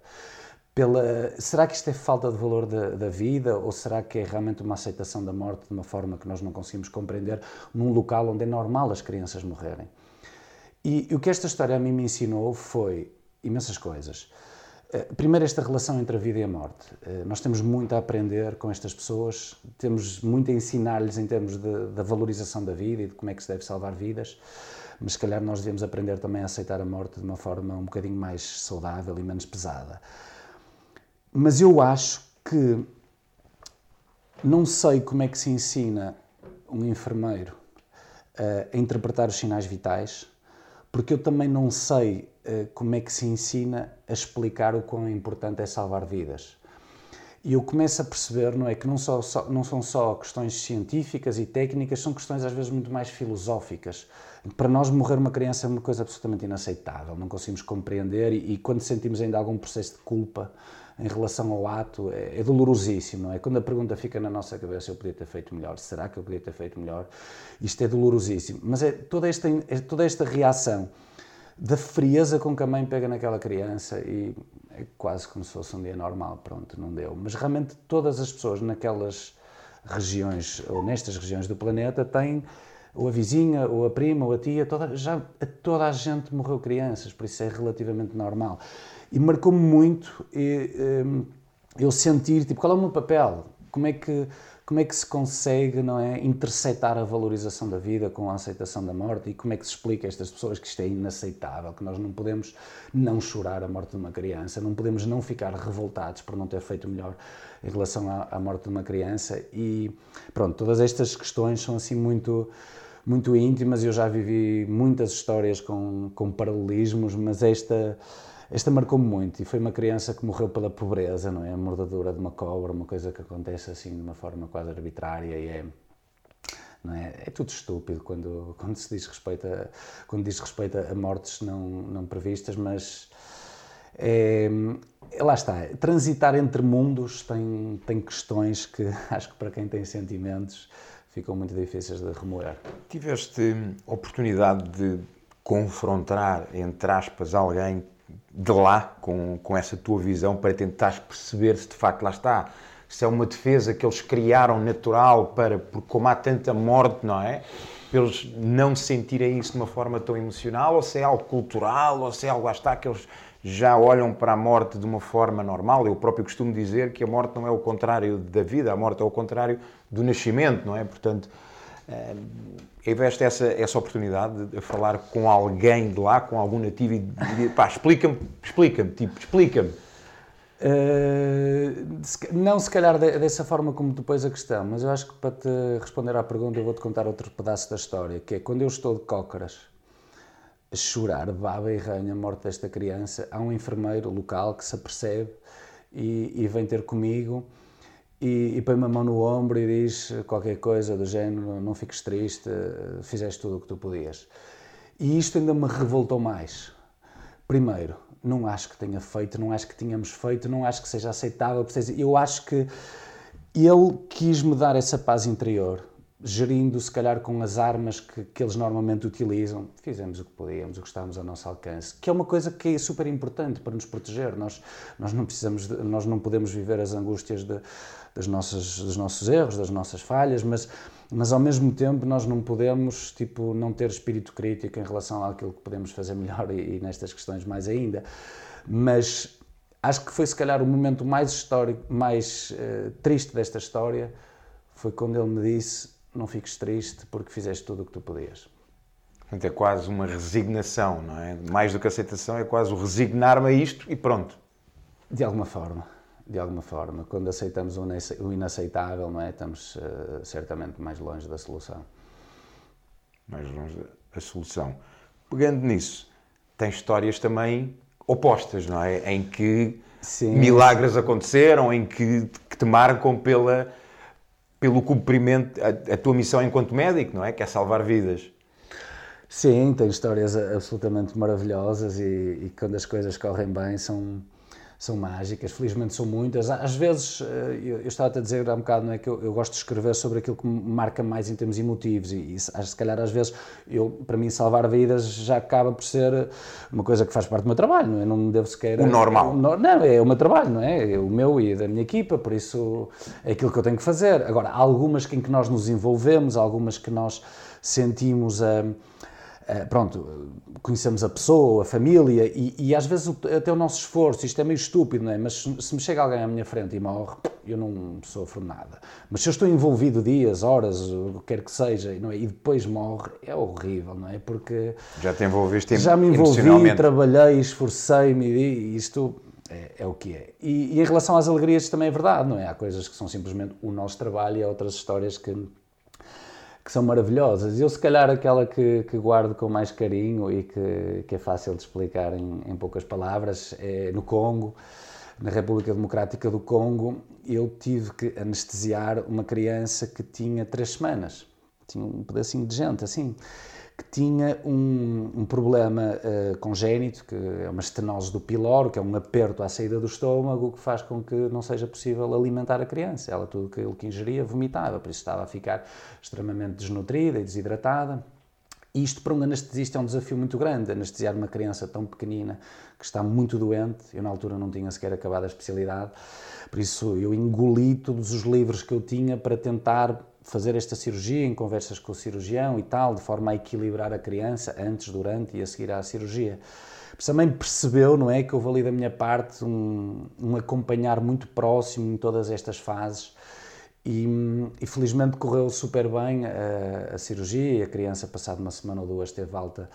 Pela, será que isto é falta de valor da, da, vida ou será que é realmente uma aceitação da morte de uma forma que nós não conseguimos compreender num local onde é normal as crianças morrerem? E, e o que esta história a mim me ensinou foi imensas coisas. Eh, primeiro, esta relação entre a vida e a morte. Eh, nós temos muito a aprender com estas pessoas, temos muito a ensinar-lhes em termos da valorização da vida e de como é que se deve salvar vidas, mas se calhar nós devemos aprender também a aceitar a morte de uma forma um bocadinho mais saudável e menos pesada. Mas eu acho que não sei como é que se ensina um enfermeiro a interpretar os sinais vitais, porque eu também não sei uh, como é que se ensina a explicar o quão importante é salvar vidas. E eu começo a perceber, não é, que não, só, só, não são só questões científicas e técnicas, são questões às vezes muito mais filosóficas. Para nós morrer uma criança é uma coisa absolutamente inaceitável, não conseguimos compreender e, e quando sentimos ainda algum processo de culpa, em relação ao ato é, é, dolorosíssimo, não é? Quando a pergunta fica na nossa cabeça, eu podia ter feito melhor, será que eu podia ter feito melhor? Isto é dolorosíssimo. Mas é toda esta, é toda esta reação da frieza com que a mãe pega naquela criança e é quase como se fosse um dia normal, pronto, não deu. Mas realmente todas as pessoas naquelas regiões, ou nestas regiões do planeta, têm ou a vizinha, ou a prima, ou a tia, toda, já toda a gente morreu crianças, por isso é relativamente normal. E marcou-me muito e, um, eu sentir, tipo, qual é o meu papel? Como é que como é que se consegue não é interceptar a valorização da vida com a aceitação da morte? E como é que se explica a estas pessoas que isto é inaceitável que nós não podemos não chorar a morte de uma criança não podemos não ficar revoltados por não ter feito melhor em relação à, à morte de uma criança? E pronto todas estas questões são assim muito muito íntimas. Eu já vivi muitas histórias com, com paralelismos mas esta esta marcou-me muito e foi uma criança que morreu pela pobreza, não é? A mordadura de uma cobra, uma coisa que acontece assim de uma forma quase arbitrária e é não é? é tudo estúpido quando, quando se diz respeito a, quando diz respeito a mortes não, não previstas, mas é, lá está, transitar entre mundos tem, tem questões que acho que para quem tem sentimentos ficam muito difíceis de remoer. Tiveste oportunidade de confrontar, entre aspas, alguém de lá, com, com essa tua visão, para tentar perceber se de facto lá está, se é uma defesa que eles criaram natural para, porque como há tanta morte, não é? Para eles não sentirem isso de uma forma tão emocional, ou se é algo cultural, ou se é algo lá está que eles já olham para a morte de uma forma normal. Eu próprio costumo dizer que a morte não é o contrário da vida, a morte é o contrário do nascimento, não é? Portanto, tiveste essa, essa oportunidade de falar com alguém de lá, com algum nativo e dizer, pá, explica-me, explica-me, tipo, explica-me. Uh, não se calhar dessa forma como tu a questão, mas eu acho que para te responder à pergunta eu vou-te contar outro pedaço da história, que é quando eu estou de cócaras a chorar, baba e ranha a morte desta criança, há um enfermeiro local que se apercebe e, e vem ter comigo e, e põe-me a mão no ombro e diz qualquer coisa do género: não fiques triste, fizeste tudo o que tu podias. E isto ainda me revoltou mais. Primeiro, não acho que tenha feito, não acho que tínhamos feito, não acho que seja aceitável. Eu acho que ele quis-me dar essa paz interior gerindo se calhar com as armas que, que eles normalmente utilizam, fizemos o que podíamos, o que estávamos ao nosso alcance, que é uma coisa que é super importante para nos proteger. Nós, nós não precisamos, de, nós não podemos viver as angústias de, das nossas, dos nossos erros, das nossas falhas, mas, mas ao mesmo tempo nós não podemos tipo não ter espírito crítico em relação àquilo que podemos fazer melhor e, e nestas questões mais ainda. Mas acho que foi se calhar o momento mais histórico, mais uh, triste desta história, foi quando ele me disse não fiques triste porque fizeste tudo o que tu podias. Portanto, é quase uma resignação, não é? Mais do que aceitação, é quase o resignar-me a isto e pronto. De alguma forma, de alguma forma. Quando aceitamos o inaceitável, não é? Estamos uh, certamente mais longe da solução. Mais longe da solução. Pegando nisso, tem histórias também opostas, não é? Em que Sim. milagres aconteceram, em que, que te marcam pela pelo cumprimento, a, a, tua missão enquanto médico, não é? Que é salvar vidas. Sim, tem histórias absolutamente maravilhosas e, e quando as coisas correm bem são, são mágicas, felizmente são muitas. Às vezes, eh, eu, eu estava a dizer há um bocado, não é, que eu, eu, gosto de escrever sobre aquilo que me marca mais em termos emotivos e, e se calhar às vezes, eu, para mim, salvar vidas já acaba por ser uma coisa que faz parte do meu trabalho, não é? Não me devo sequer... O normal. Não, não, é o meu trabalho, não é? é? O meu e da minha equipa, por isso é aquilo que eu tenho que fazer. Agora, há algumas em que nós nos envolvemos, algumas que nós sentimos a... Uh, pronto, conhecemos a pessoa, a família e, e, às vezes até o nosso esforço, isto é meio estúpido, não é? Mas se me chega alguém à minha frente e morre, eu não sofro nada. Mas se eu estou envolvido dias, horas, o que quer que seja, não é? e depois morre, é horrível, não é? Porque. Já te envolviste Já me envolvi, trabalhei, esforcei-me e isto. É, é, o que é. E, e em relação às alegrias também é verdade, não é? Há coisas que são simplesmente o nosso trabalho e há outras histórias que que são maravilhosas. Eu, se calhar, aquela que, que guardo com mais carinho e que, que é fácil de explicar em, em poucas palavras é no Congo, na República Democrática do Congo, eu tive que anestesiar uma criança que tinha três semanas. Tinha um pedacinho de gente, assim que tinha um, um problema uh, congénito, que é uma estenose do piloro, que é um aperto à saída do estômago, que faz com que não seja possível alimentar a criança. Ela, tudo aquilo que ingeria, vomitava, por isso estava a ficar extremamente desnutrida e desidratada. Isto para um anestesista é um desafio muito grande, anestesiar uma criança tão pequenina que está muito doente. Eu, na altura, não tinha sequer acabado a especialidade, por isso eu engoli todos os livros que eu tinha para tentar fazer esta cirurgia em conversas com o cirurgião e tal, de forma a equilibrar a criança antes, durante e a seguir à cirurgia. Mas também percebeu, não é, que houve ali da minha parte um, um acompanhar muito próximo em todas estas fases e, e felizmente correu super bem a, a cirurgia e a criança, passado uma semana ou duas, teve alta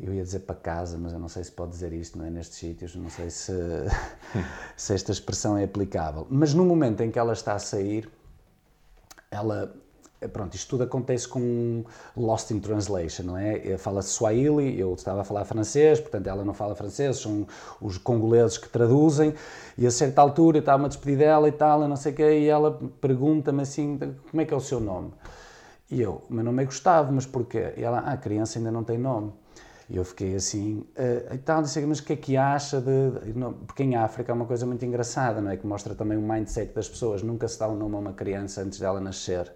eu ia dizer para casa, mas eu não sei se pode dizer isto, não é? Nestes sítios, não sei se, se esta expressão é aplicável. Mas no momento em que ela está a sair, ela pronto, isto tudo acontece com Lost in Translation, não é? Fala Swahili, eu estava a falar francês, portanto ela não fala francês, são os congoleses que traduzem, e a certa altura eu estava a despedir dela e tal, não sei o quê, e ela pergunta-me assim, como é que é o seu nome? E eu, meu nome é Gustavo, mas porquê? E ela, ah, a criança ainda não tem nome. E eu fiquei assim, uh, e tal, disse, mas o que é que acha de, de... Porque em África é uma coisa muito engraçada, não é? Que mostra também o mindset das pessoas. Nunca se dá um nome a uma criança antes dela nascer.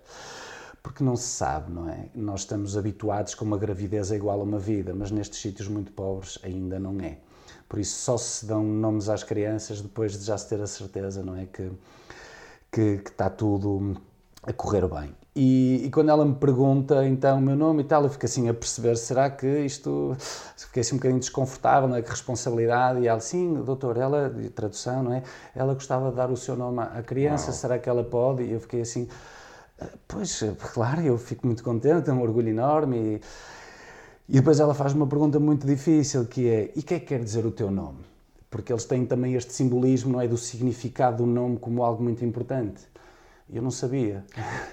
Porque não se sabe, não é? Nós estamos habituados que uma gravidez é igual a uma vida, mas nestes sítios muito pobres ainda não é. Por isso só se dão nomes às crianças depois de já se ter a certeza, não é? Que, que, que está tudo a correr bem. E, e, quando ela me pergunta então o meu nome e tal, eu fico assim a perceber, será que isto. Fiquei assim um bocadinho desconfortável, não é? Que responsabilidade. E ela, sim, doutor, ela, de tradução, não é? Ela gostava de dar o seu nome à criança, Uau. será que ela pode? E eu fiquei assim, pois, claro, eu fico muito contente, é um orgulho enorme. E, e depois ela faz uma pergunta muito difícil que é: e o que é que quer dizer o teu nome? Porque eles têm também este simbolismo, não é? Do significado do nome como algo muito importante. Eu não sabia.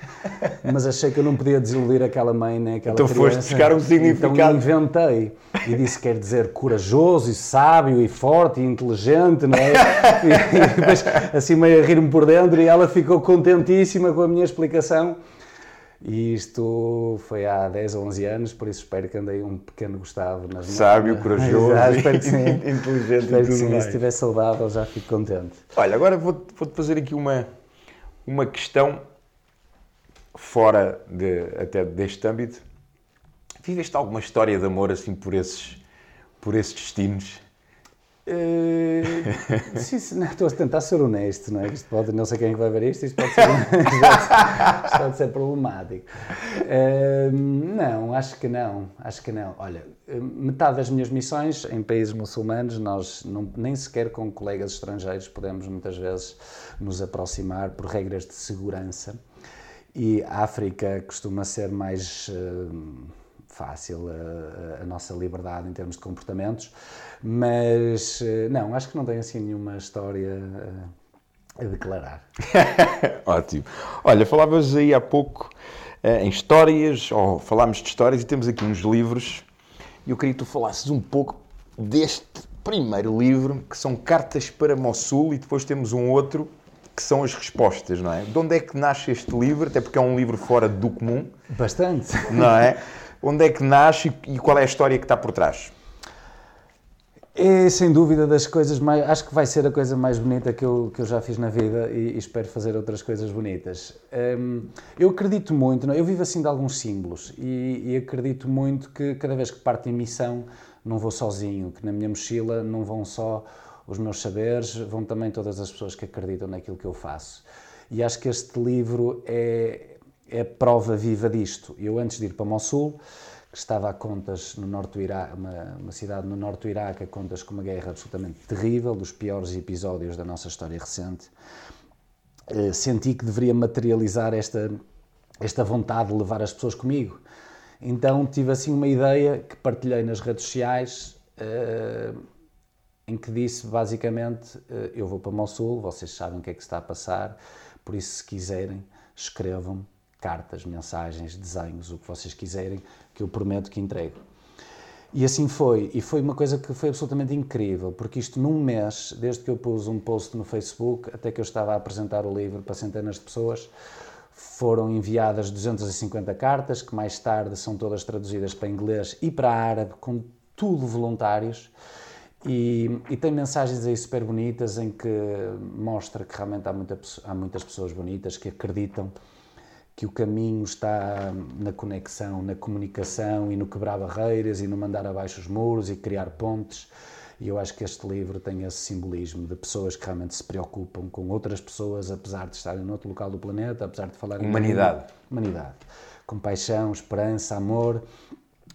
Mas achei que eu não podia desiludir aquela mãe nem aquela então criança. Então foste buscar um significado. Então inventei. E disse quer dizer corajoso e sábio e forte e inteligente, não é? E, depois assim meio a rir-me por dentro e ela ficou contentíssima com a minha explicação. E isto foi há 10 ou 11 anos, por isso espero que andei um pequeno Gustavo nas Sábio, corajoso, ah, espero que sim. inteligente espero e tudo que sim. mais. Se estiver saudável já fico contente. Olha, agora vou-te vou fazer aqui uma, uma questão fora de, até deste âmbito. Viveste alguma história de amor assim por esses, por esses destinos? Uh, sim, não, estou a tentar ser honesto, não é? Isto pode, não sei quem é vai ver isto, isto pode ser, isto pode ser problemático. Uh, não, acho que não, acho que não. Olha, metade das minhas missões em países muçulmanos, nós não, nem sequer com colegas estrangeiros podemos muitas vezes nos aproximar por regras de segurança. E a África costuma ser mais uh, fácil a, nossa liberdade em termos de comportamentos, mas uh, não, acho que não tem assim nenhuma história uh, a declarar. Ótimo. Olha, falavas aí há pouco em histórias, ou falámos de histórias, e temos aqui uns livros, e eu queria que tu falasses um pouco deste primeiro livro, que são Cartas para Mossul, e depois temos um outro que são as respostas, não é? De onde é que nasce este livro? Até porque é um livro fora do comum. Bastante. Não é? onde é que nasce e qual é a história que está por trás? É sem dúvida das coisas mais. Acho que vai ser a coisa mais bonita que eu, que eu já fiz na vida e, e espero fazer outras coisas bonitas. Um, eu acredito muito, não, eu vivo assim de alguns símbolos e, e, acredito muito que cada vez que parto em missão não vou sozinho, que na minha mochila não vão só os meus saberes, vão também todas as pessoas que acreditam naquilo que eu faço. E acho que este livro é, é prova viva disto. Eu, antes de ir para Mossul, que estava a contas no norte do Iraque, uma, uma, cidade no norte do Iraque, a contas com uma guerra absolutamente terrível, dos piores episódios da nossa história recente. Eh, senti que deveria materializar esta, esta vontade de levar as pessoas comigo. Então tive assim uma ideia que partilhei nas redes sociais, eh, em que disse basicamente: eh, Eu vou para Mossul, vocês sabem o que é que está a passar, por isso, se quiserem, escrevam cartas, mensagens, desenhos, o que vocês quiserem, que eu prometo que entrego. E assim foi, e foi uma coisa que foi absolutamente incrível, porque isto num mês, desde que eu pus um post no Facebook até que eu estava a apresentar o livro para centenas de pessoas, foram enviadas 250 cartas, que mais tarde são todas traduzidas para inglês e para árabe, com tudo voluntários. E, e, tem mensagens aí super bonitas em que mostra que realmente há, muita, há muitas pessoas bonitas que acreditam que o caminho está na conexão, na comunicação e no quebrar barreiras e no mandar abaixo os muros e criar pontes. E eu acho que este livro tem esse simbolismo de pessoas que realmente se preocupam com outras pessoas, apesar de estarem noutro local do planeta, apesar de falarem. Humanidade. Humanidade. Compaixão, esperança, amor.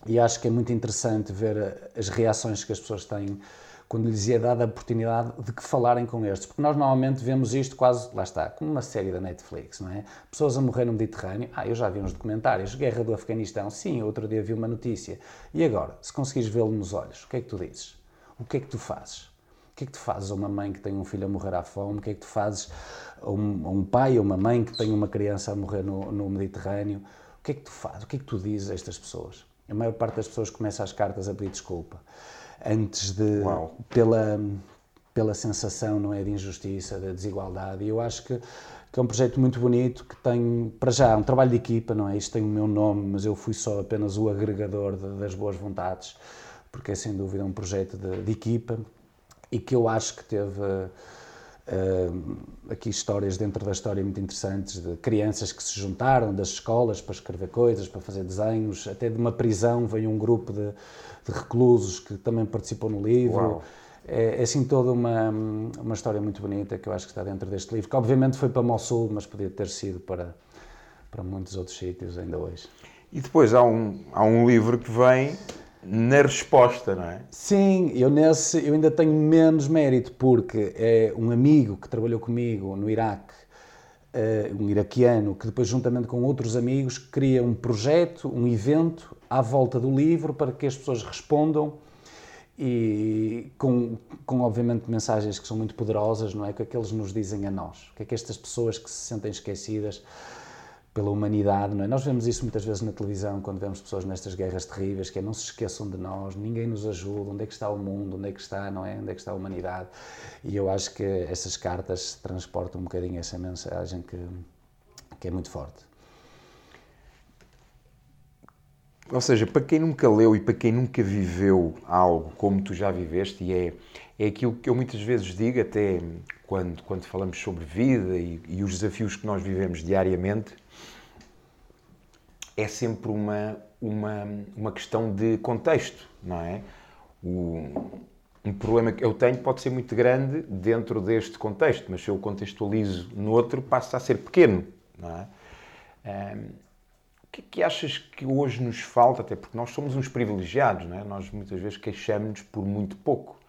E acho que é muito interessante ver as reações que as pessoas têm quando lhes é dada a oportunidade de que falarem com estes. Porque nós normalmente vemos isto quase, lá está, como uma série da Netflix, não é? Pessoas a morrer no Mediterrâneo, ah, eu já vi uns documentários, Guerra do Afeganistão, sim, outro dia vi uma notícia. E agora, se conseguires vê-lo nos olhos, o que é que tu dizes? O que é que tu fazes? O que é que tu fazes a uma mãe que tem um filho a morrer à fome? O que é que tu fazes a um, a um pai ou uma mãe que tem uma criança a morrer no, no Mediterrâneo? O que é que tu fazes? O que é que tu dizes a estas pessoas? A maior parte das pessoas começa as cartas a pedir desculpa antes de Uau. pela pela sensação não é de injustiça, da desigualdade. E eu acho que, que é um projeto muito bonito que tem para já um trabalho de equipa, não é? Isto tem o meu nome, mas eu fui só apenas o agregador de, das boas vontades, porque é sem dúvida um projeto de, de equipa e que eu acho que teve aqui histórias dentro da história muito interessantes de crianças que se juntaram das escolas para escrever coisas, para fazer desenhos, até de uma prisão veio um grupo de, de reclusos que também participou no livro. É, é, assim toda uma, uma história muito bonita que eu acho que está dentro deste livro, que obviamente foi para Mossul, mas podia ter sido para, para muitos outros sítios ainda hoje. E depois há um, há um livro que vem na resposta, não é? Sim, eu nesse eu ainda tenho menos mérito porque é um amigo que trabalhou comigo no Iraque, uh, um iraquiano, que depois juntamente com outros amigos cria um projeto, um evento à volta do livro para que as pessoas respondam e com, com obviamente mensagens que são muito poderosas, não é? O que é que eles nos dizem a nós? O que é que estas pessoas que se sentem esquecidas pela humanidade, não é? Nós vemos isso muitas vezes na televisão, quando vemos pessoas nestas guerras terríveis, que é não se esqueçam de nós, ninguém nos ajuda, onde é que está o mundo, onde é que está, não é? Onde é que está a humanidade? E eu acho que essas cartas transportam um bocadinho essa mensagem que, que é muito forte. Ou seja, para quem nunca leu e para quem nunca viveu algo como tu já viveste, e é, é aquilo que eu muitas vezes digo, até quando, quando falamos sobre vida e, e os desafios que nós vivemos diariamente, é sempre uma, uma, uma questão de contexto, não é? O, um problema que eu tenho pode ser muito grande dentro deste contexto, mas se eu contextualizo no outro, passa a ser pequeno, não é? Um, o que é que achas que hoje nos falta, até porque nós somos uns privilegiados, não é? Nós muitas vezes queixamos-nos por muito pouco.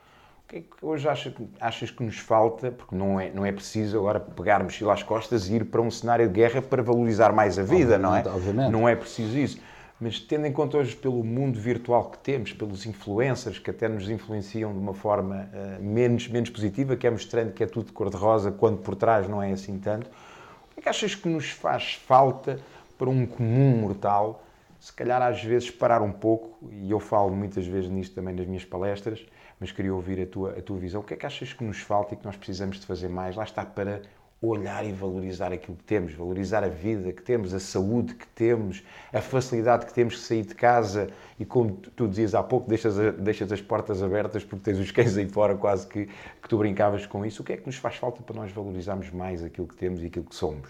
O que é que hoje achas, achas que nos falta? Porque não é, não é preciso agora pegar mochila às costas e ir para um cenário de guerra para valorizar mais a vida, não é? Obviamente. Não é preciso isso. Mas tendo em conta hoje pelo mundo virtual que temos, pelos influencers que até nos influenciam de uma forma uh, menos, menos positiva, que é mostrando que é tudo de cor-de-rosa, quando por trás não é assim tanto, o que é que achas que nos faz falta para um comum mortal, se calhar às vezes parar um pouco, e eu falo muitas vezes nisto também nas minhas palestras, mas queria ouvir a tua, a tua visão. O que é que achas que nos falta e que nós precisamos de fazer mais? Lá está para olhar e valorizar aquilo que temos, valorizar a vida que temos, a saúde que temos, a facilidade que temos de sair de casa e, como tu dizias há pouco, deixas, a, deixas as portas abertas porque tens os cães aí fora, quase que, que tu brincavas com isso. O que é que nos faz falta para nós valorizarmos mais aquilo que temos e aquilo que somos?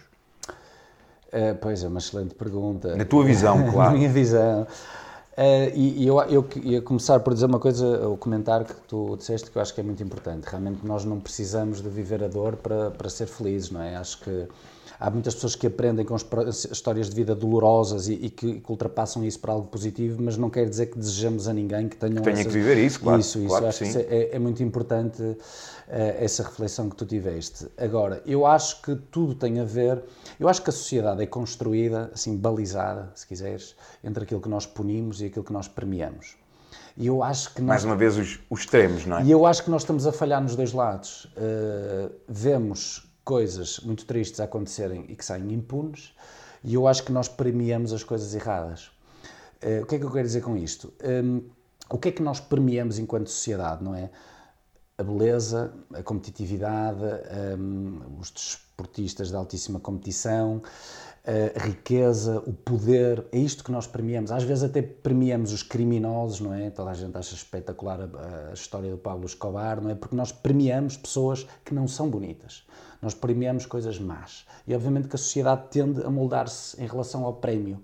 É, pois é, uma excelente pergunta. Na tua visão, claro. Na minha visão. Uh, e, e eu, eu ia começar por dizer uma coisa, o comentário que tu disseste que eu acho que é muito importante. Realmente nós não precisamos de viver a dor para, para ser felizes, não é? Acho que há muitas pessoas que aprendem com histórias de vida dolorosas e, e, que, que, ultrapassam isso para algo positivo, mas não quer dizer que desejamos a ninguém que tenham que tenha essas... que viver isso, claro. Isso, isso. Claro acho que, que é, é, muito importante uh, essa reflexão que tu tiveste. Agora, eu acho que tudo tem a ver. Eu acho que a sociedade é construída, assim, balizada, se quiseres, entre aquilo que nós punimos e aquilo que nós premiamos. E eu acho que nós... Mais uma vez, os, os extremos, não é? E eu acho que nós estamos a falhar nos dois lados. Uh, vemos coisas muito tristes a acontecerem e que saem impunes, e eu acho que nós premiamos as coisas erradas. Uh, o que é que eu quero dizer com isto? Um, o que é que nós premiamos enquanto sociedade, não é? A beleza, a competitividade, um, os desportistas de altíssima competição, a riqueza, o poder, é isto que nós premiamos. Às vezes até premiamos os criminosos, não é? Toda a gente acha espetacular a, a, história do Pablo Escobar, não é? Porque nós premiamos pessoas que não são bonitas. Nós premiamos coisas más. E obviamente que a sociedade tende a moldar-se em relação ao prémio.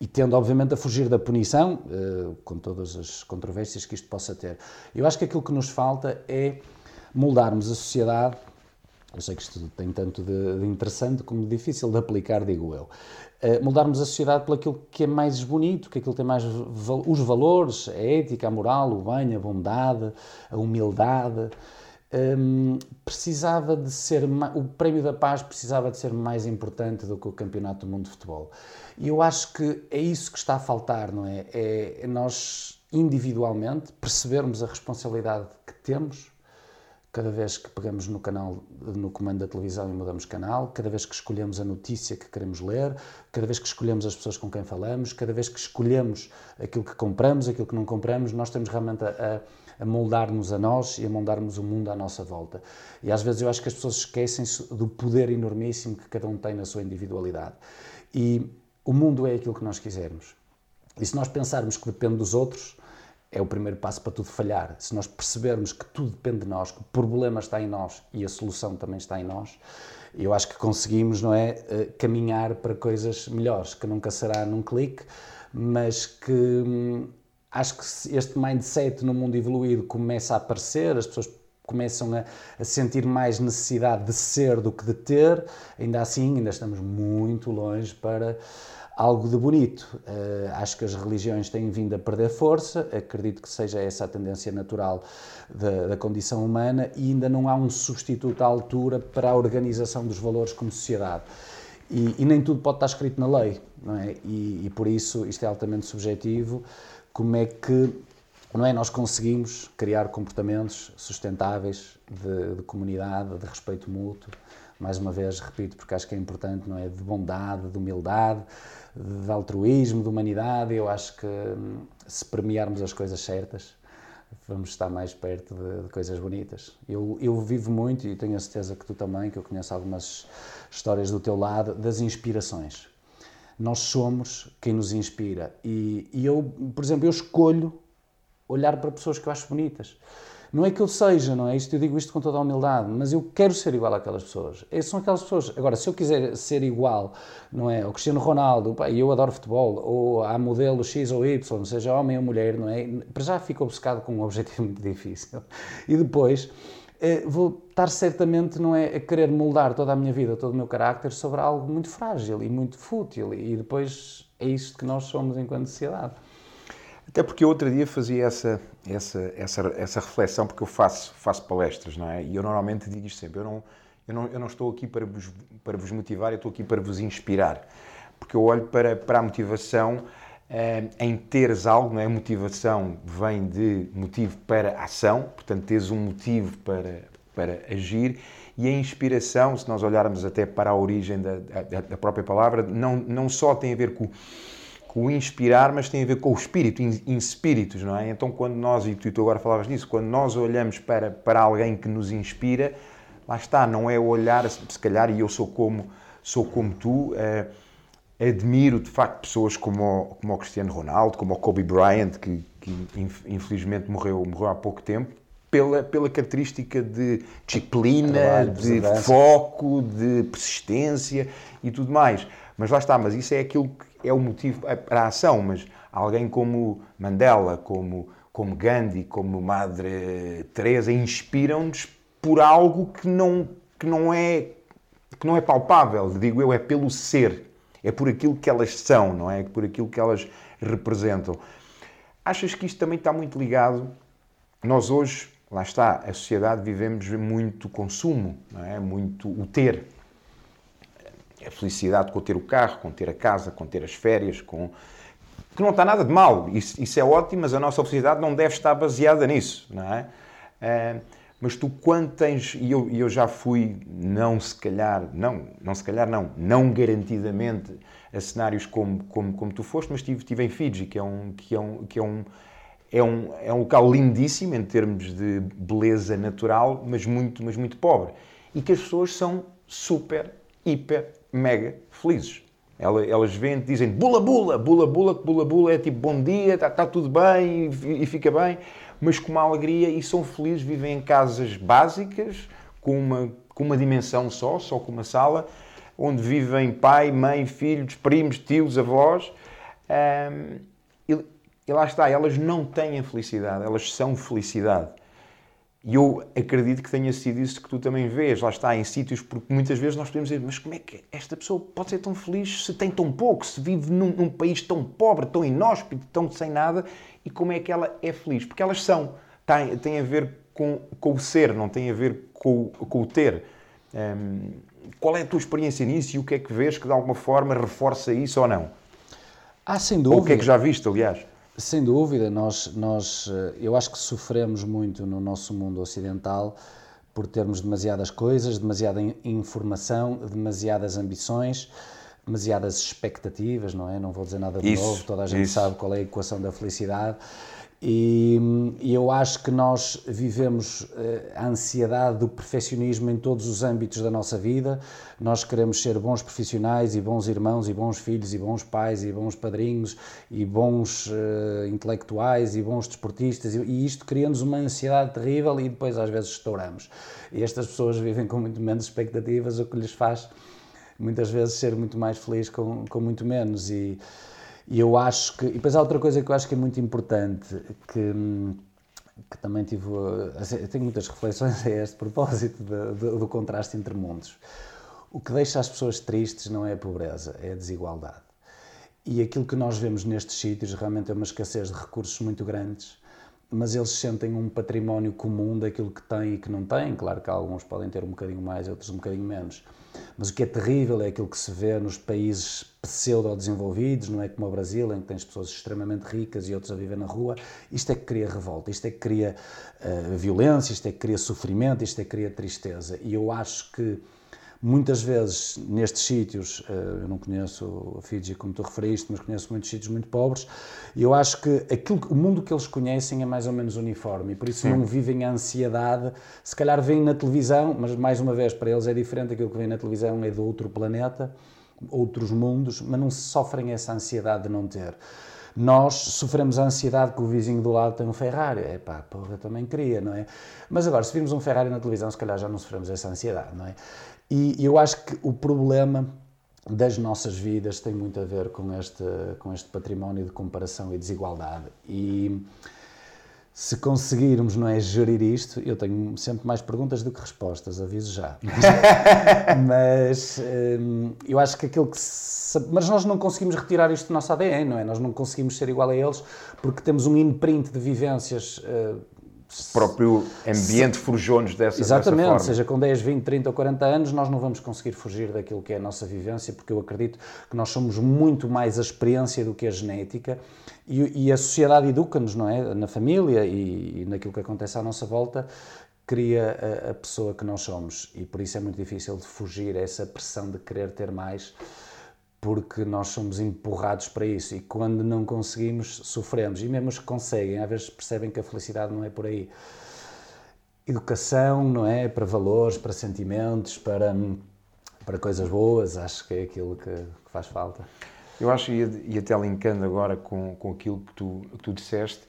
E tende, obviamente, a fugir da punição, uh, com todas as controvérsias que isto possa ter. Eu acho que aquilo que nos falta é moldarmos a sociedade. Eu sei que isto tem tanto de, interessante como difícil de aplicar, digo eu. Uh, moldarmos a sociedade pelo aquilo que é mais bonito, que aquilo tem mais val os valores, a ética, a moral, o bem, a bondade, a humildade um, precisava de ser o prémio da paz precisava de ser mais importante do que o campeonato do mundo de futebol. E eu acho que é isso que está a faltar não é? É nós individualmente percebermos a responsabilidade que temos cada vez que pegamos no canal no comando da televisão e mudamos canal cada vez que escolhemos a notícia que queremos ler cada vez que escolhemos as pessoas com quem falamos cada vez que escolhemos aquilo que compramos aquilo que não compramos nós temos realmente a, a a moldar-nos a nós e a moldarmos o mundo à nossa volta. E às vezes eu acho que as pessoas esquecem-se do poder enormíssimo que cada um tem na sua individualidade. E o mundo é aquilo que nós quisermos. E se nós pensarmos que depende dos outros, é o primeiro passo para tudo falhar. Se nós percebermos que tudo depende de nós, que o problema está em nós e a solução também está em nós, eu acho que conseguimos, não é, eh, caminhar para coisas melhores, que nunca será num clique, mas que hum, acho que este mindset no mundo evoluído começa a aparecer, as pessoas começam a, a, sentir mais necessidade de ser do que de ter, ainda assim, ainda estamos muito longe para algo de bonito. Uh, acho que as religiões têm vindo a perder força, acredito que seja essa a tendência natural da, da condição humana e ainda não há um substituto à altura para a organização dos valores como sociedade. E, e nem tudo pode estar escrito na lei, não é? E, e por isso isto é altamente subjetivo como é que não é, nós conseguimos criar comportamentos sustentáveis de, de, comunidade, de respeito mútuo, mais uma vez, repito, porque acho que é importante, não é, de bondade, de humildade, de altruísmo, de humanidade, eu acho que hum, se premiarmos as coisas certas, vamos estar mais perto de, de, coisas bonitas. Eu, eu vivo muito, e tenho a certeza que tu também, que eu conheço algumas histórias do teu lado, das inspirações nós somos quem nos inspira. E, e, eu, por exemplo, eu escolho olhar para pessoas que eu acho bonitas. Não é que eu seja, não é isto, eu digo isto com toda a humildade, mas eu quero ser igual àquelas pessoas. Essas são aquelas pessoas. Agora, se eu quiser ser igual, não é, ao Cristiano Ronaldo, e eu adoro futebol, ou à modelo X ou Y, seja homem ou mulher, não é? Para já fico obcecado com um objetivo muito difícil. E depois, vou estar certamente não é a querer moldar toda a minha vida, todo o meu carácter sobre algo muito frágil e muito fútil e depois é isto que nós somos enquanto sociedade. Até porque eu outro dia fazia essa, essa, essa, essa reflexão, porque eu faço, faço palestras, não é? E eu normalmente digo isto sempre, eu não, eu não, eu não estou aqui para vos, para vos motivar, eu estou aqui para vos inspirar. Porque eu olho para, para a motivação eh, em teres algo, não é? A motivação vem de motivo para ação, portanto, teres um motivo para, para agir, e a inspiração, se nós olharmos até para a origem da, da, da própria palavra, não, não só tem a ver com, com o inspirar, mas tem a ver com o espírito, in spiritus, não é? Então, quando nós, e tu, tu agora falavas disso, quando nós olhamos para, para alguém que nos inspira, lá está, não é olhar, se calhar, e eu sou como, sou como tu, uh, admiro de facto pessoas como o, como o Cristiano Ronaldo, como o Kobe Bryant, que, que infelizmente morreu, morreu há pouco tempo, pela, pela característica de disciplina, Trabalho, de foco, de persistência e tudo mais. Mas lá está, mas isso é aquilo que é o motivo para a ação. Mas alguém como Mandela, como, como Gandhi, como Madre Teresa inspiram-nos por algo que não, que, não é, que não é palpável, digo eu, é pelo ser, é por aquilo que elas são, não é? é por aquilo que elas representam. Achas que isto também está muito ligado? Nós hoje, lá está, a sociedade vivemos muito consumo, não é? Muito o ter. A felicidade com ter o carro, com ter a casa, com ter as férias, com que não está nada de mal, isso, isso, é ótimo, mas a nossa felicidade não deve estar baseada nisso, não é? Uh, mas tu quando tens, e eu, eu já fui, não se calhar, não, não se calhar não, não garantidamente a cenários como, como, como tu foste, mas estive, estive em Fiji, que é um, que é um, que é um, é um, é um local lindíssimo em termos de beleza natural, mas muito, mas muito pobre. E que as pessoas são super, hiper, mega felizes. Elas vêm dizem bula bula, bula bula, bula bula é tipo bom dia, está tá tudo bem e, e fica bem mas com uma alegria e são felizes, vivem em casas básicas, com uma, com uma dimensão só, só com uma sala, onde vivem pai, mãe, filhos, primos, tios, avós. Um, e, e lá está, elas não têm a felicidade, elas são felicidade. E eu acredito que tenha sido isso que tu também vês, lá está, em sítios, porque muitas vezes nós podemos dizer, mas como é que esta pessoa pode ser tão feliz se tem tão pouco, se vive num, num país tão pobre, tão inóspito, tão sem nada, e como é que ela é feliz? Porque elas são, tem, tem a ver com, com o ser, não tem a ver com, com o ter. Um, qual é a tua experiência nisso e o que é que vês que de alguma forma reforça isso ou não? Ah, sem dúvida. Ou o que é que já viste, aliás? Sem dúvida, nós, nós, eh, eu acho que sofremos muito no nosso mundo ocidental por termos demasiadas coisas, demasiada informação, demasiadas ambições, demasiadas expectativas, não é? Não vou dizer nada de isso, novo, toda a gente isso. sabe qual é a equação da felicidade. E, e, eu acho que nós vivemos eh, a ansiedade do perfeccionismo em todos os âmbitos da nossa vida. Nós queremos ser bons profissionais e bons irmãos e bons filhos e bons pais e bons padrinhos e bons uh, intelectuais e bons desportistas e, e isto cria-nos uma ansiedade terrível e depois às vezes estouramos. E estas pessoas vivem com muito menos expectativas, o que lhes faz muitas vezes ser muito mais feliz com, com muito menos e e eu acho que. E depois há outra coisa que eu acho que é muito importante, que, que também tive. Assim, eu tenho muitas reflexões a este propósito de, de, do contraste entre mundos. O que deixa as pessoas tristes não é a pobreza, é a desigualdade. E aquilo que nós vemos nestes sítios realmente é uma escassez de recursos muito grandes, mas eles sentem um património comum daquilo que têm e que não têm. Claro que alguns podem ter um bocadinho mais, outros um bocadinho menos mas o que é terrível é aquilo que se vê nos países pseudo-desenvolvidos, não é como o Brasil, em que tens pessoas extremamente ricas e outros a viver na rua. Isto é que cria revolta, isto é que cria uh, violência, isto é que cria sofrimento, isto é que cria tristeza. E eu acho que Muitas vezes, nestes sítios, eh, eu não conheço a Fiji como tu referiste, mas conheço muitos sítios muito pobres, e eu acho que aquilo, o mundo que eles conhecem é mais ou menos uniforme, e por isso Sim. não vivem a ansiedade. Se calhar veem na televisão, mas mais uma vez, para eles é diferente, aquilo que vem na televisão é de outro planeta, outros mundos, mas não sofrem essa ansiedade de não ter. Nós sofremos a ansiedade que o vizinho do lado tem um Ferrari. É pá, porra, também queria, não é? Mas agora, se virmos um Ferrari na televisão, se calhar já não sofremos essa ansiedade, não é? E eu acho que o problema das nossas vidas tem muito a ver com este, com este património de comparação e desigualdade. E se conseguirmos não é, gerir isto, eu tenho sempre mais perguntas do que respostas, aviso já. Mas hum, eu acho que aquilo que. Se, mas nós não conseguimos retirar isto do nosso ADN, não é? Nós não conseguimos ser igual a eles porque temos um imprint de vivências. Uh, próprio ambiente forjou-nos dessa, Exatamente, dessa forma. seja com 10, 20, 30 ou 40 anos, nós não vamos conseguir fugir daquilo que é a nossa vivência, porque eu acredito que nós somos muito mais a experiência do que a genética e, e a sociedade educa-nos, não é? Na família e, e, naquilo que acontece à nossa volta, cria a, a pessoa que nós somos e por isso é muito difícil de fugir a essa pressão de querer ter mais porque nós somos empurrados para isso e quando não conseguimos, sofremos. E mesmo os que conseguem, às vezes percebem que a felicidade não é por aí. educação, não é? Para valores, para sentimentos, para, para coisas boas, acho que é aquilo que, que faz falta. Eu acho, e até linkando agora com, com aquilo que tu, que tu disseste,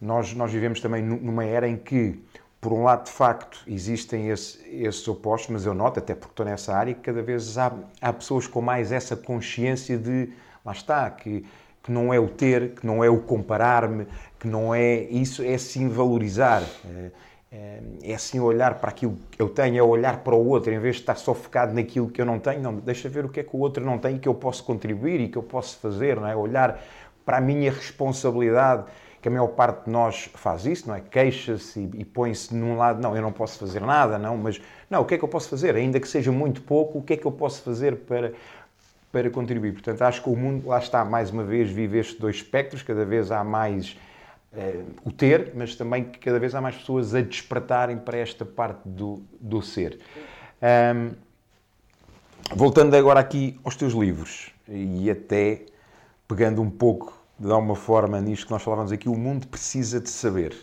nós, nós vivemos também numa era em que, por um lado, de facto, existem esse, esses opostos, mas eu noto, até porque estou nessa área, que cada vez há, há pessoas com mais essa consciência de, lá está, que, que não é o ter, que não é o comparar-me, que não é isso, é sim valorizar. É, é, é assim olhar para aquilo que eu tenho, é olhar para o outro, em vez de estar só focado naquilo que eu não tenho, não, deixa ver o que é que o outro não tem e que eu posso contribuir e que eu posso fazer, não é? Olhar para a minha responsabilidade, que a maior parte de nós faz isso, não é? Queixa-se e, e põe-se num lado, não, eu não posso fazer nada, não, mas não, o que é que eu posso fazer? Ainda que seja muito pouco, o que é que eu posso fazer para, para contribuir? Portanto, acho que o mundo, lá está, mais uma vez, vive estes dois espectros, cada vez há mais uh, o ter, mas também que cada vez há mais pessoas a despertarem para esta parte do, do ser. Um, voltando agora aqui aos teus livros e até pegando um pouco de alguma forma nisto que nós falávamos aqui, o mundo precisa de saber.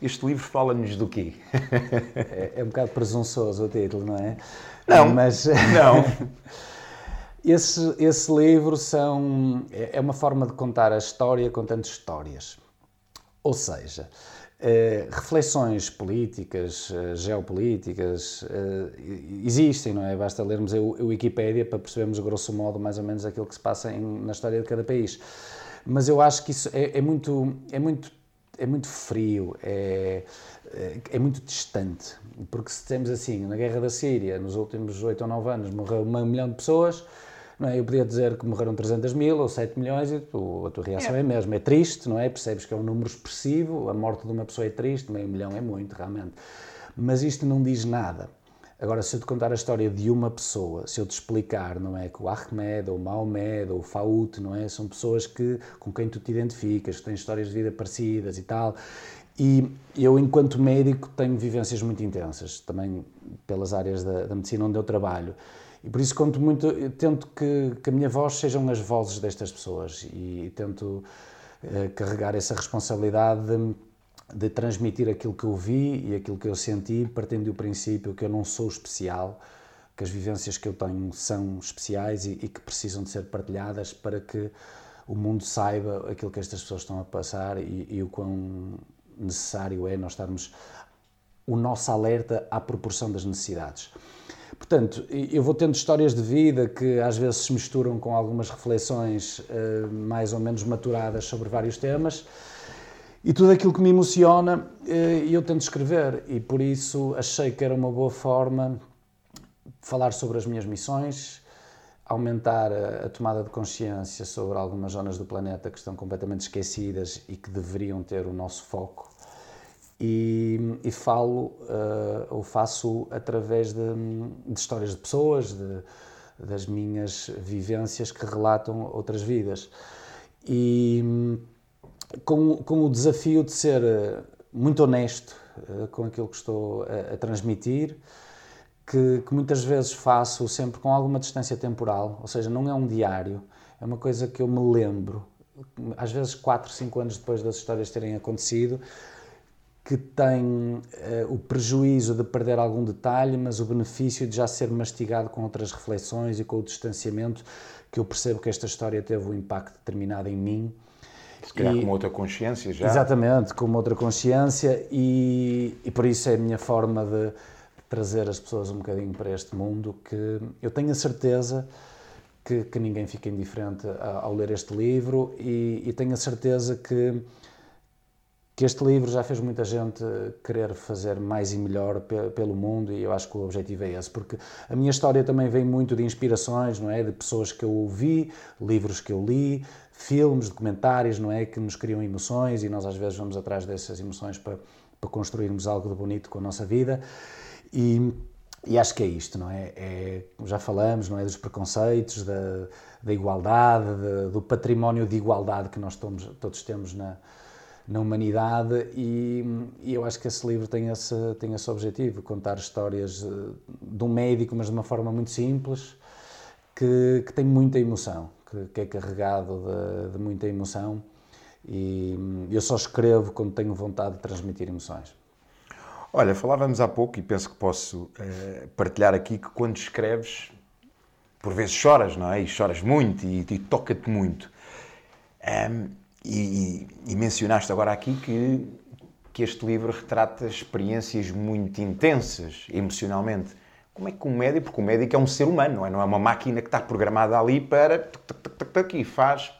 Este livro fala-nos do quê? é, é, um bocado presunçoso o título, não é? Não, mas não. esse, esse livro são, é, é uma forma de contar a história contando histórias. Ou seja, eh, reflexões políticas, eh, geopolíticas, eh, existem, não é? Basta lermos a, a Wikipédia para percebermos, grosso modo, mais ou menos aquilo que se passa em, na história de cada país. Mas eu acho que isso é, é muito, é muito, é muito frio, é, é, é muito distante. Porque se temos assim, na guerra da Síria, nos últimos 8 ou 9 anos, morreu um milhão de pessoas, não é? Eu podia dizer que morreram 300 mil ou 7 milhões e tu, a tua reação é. é a mesma. É triste, não é? Percebes que é um número expressivo, a morte de uma pessoa é triste, meio milhão é muito, realmente. Mas isto não diz nada. Agora, se eu te contar a história de uma pessoa, se eu te explicar, não é, que o Ahmed, ou o Mahomed, ou o Faut, não é, são pessoas que, com quem tu te identificas, que têm histórias de vida parecidas e tal, e eu, enquanto médico, tenho vivências muito intensas, também pelas áreas da, da medicina onde eu trabalho, e por isso conto muito, tento que, que a minha voz sejam as vozes destas pessoas e, tento uh, carregar essa responsabilidade de, de, transmitir aquilo que eu vi e aquilo que eu senti, partindo do princípio que eu não sou especial, que as vivências que eu tenho são especiais e, e que precisam de ser partilhadas para que o mundo saiba aquilo que estas pessoas estão a passar e, e o quão necessário é nós estarmos o nosso alerta à proporção das necessidades. Portanto, eu vou tendo histórias de vida que às vezes se misturam com algumas reflexões uh, mais ou menos maturadas sobre vários temas. E tudo aquilo que me emociona, uh, eu tento escrever. E por isso achei que era uma boa forma falar sobre as minhas missões, aumentar a, tomada de consciência sobre algumas zonas do planeta que estão completamente esquecidas e que deveriam ter o nosso foco e, e falo uh, ou faço através de, de histórias de pessoas, de, das minhas vivências que relatam outras vidas. E com, com o desafio de ser eh, muito honesto uh, com aquilo que estou a, a transmitir, que, que, muitas vezes faço sempre com alguma distância temporal, ou seja, não é um diário, é uma coisa que eu me lembro, às vezes 4, 5 anos depois das histórias terem acontecido, que tem uh, o prejuízo de perder algum detalhe, mas o benefício de já ser mastigado com outras reflexões e com o distanciamento, que eu percebo que esta história teve um impacto determinado em mim. Se calhar e, com outra consciência já. Exatamente, com uma outra consciência, e, e por isso é a minha forma de trazer as pessoas um bocadinho para este mundo, que eu tenho a certeza que, que ninguém fica indiferente ao ler este livro, e, e tenho a certeza que que este livro já fez muita gente querer fazer mais e melhor pelo mundo e eu acho que o objetivo é esse, porque a minha história também vem muito de inspirações, não é, de pessoas que eu ouvi, livros que eu li, filmes, documentários, não é, que nos criam emoções e nós às vezes vamos atrás dessas emoções para, para construirmos algo de bonito com a nossa vida. E, e acho que é isto, não é? é já falamos, não é, dos preconceitos, da, da igualdade, de, do património de igualdade que nós todos, todos temos na na humanidade e, e, eu acho que esse livro tem esse, tem esse objetivo, contar histórias eh, de um médico, mas de uma forma muito simples, que, que tem muita emoção, que, que é carregado de, de, muita emoção e eu só escrevo quando tenho vontade de transmitir emoções. Olha, falávamos há pouco e penso que posso uh, partilhar aqui que quando escreves, por vezes choras, não é? E choras muito e, e toca-te muito. Um, e, e, mencionaste agora aqui que, que este livro retrata experiências muito intensas emocionalmente. Como é que um médico, porque o médico é um ser humano, não é? Não é uma máquina que está programada ali para e faz.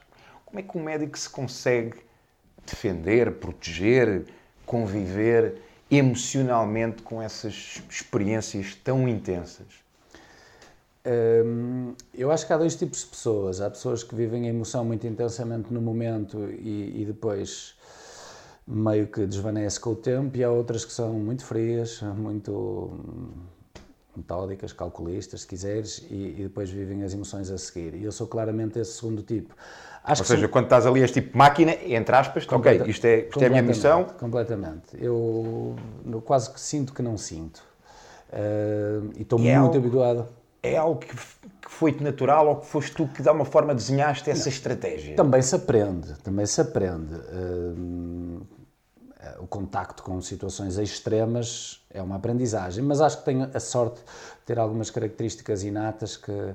Como é que um médico se consegue defender, proteger, conviver emocionalmente com essas experiências tão intensas? Hum, eu acho que há dois tipos de pessoas. Há pessoas que vivem a emoção muito intensamente no momento e, e, depois meio que desvanece com o tempo, e há outras que são muito frias, muito metódicas, calculistas, se quiseres, e, e depois vivem as emoções a seguir. E eu sou claramente esse segundo tipo. Acho Ou seja, sou... quando estás ali és tipo máquina, entre aspas, Completa... ok, isto, é, isto é a minha missão. Completamente. Eu, quase que sinto que não sinto. Uh, e estou é muito habituado. É algo que, que foi-te natural ou que foste tu que de alguma forma desenhaste essa estratégia? Também se aprende, também se aprende. Uh, o contacto com situações extremas é uma aprendizagem, mas acho que tenho a sorte de ter algumas características inatas que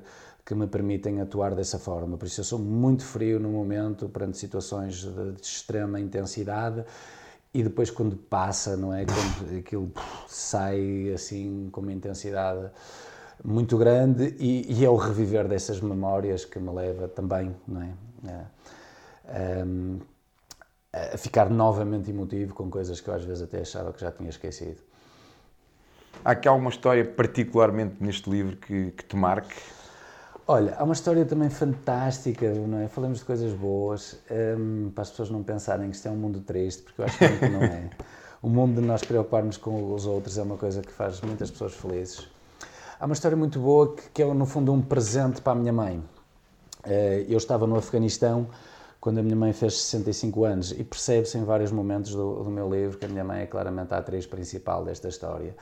que me permitem atuar dessa forma. Por isso eu sou muito frio no momento perante situações de, de extrema intensidade e depois quando passa, não é, quando aquilo sai assim com uma intensidade muito grande e, e é o reviver dessas memórias que me leva também, não é, a, a, a ficar novamente emotivo com coisas que eu às vezes até achava que já tinha esquecido. Há aqui alguma história particularmente neste livro que, que te marque? Olha, há uma história também fantástica, não é? Falamos de coisas boas, um, para as pessoas não pensarem que isto é um mundo triste, porque eu acho que não é. O mundo de nós preocuparmos com os outros é uma coisa que faz muitas pessoas felizes. Há uma história muito boa que, que é, no fundo, um presente para a minha mãe. Uh, eu estava no Afeganistão quando a minha mãe fez 65 anos e percebe-se em vários momentos do, do, meu livro que a minha mãe é claramente a atriz principal desta história.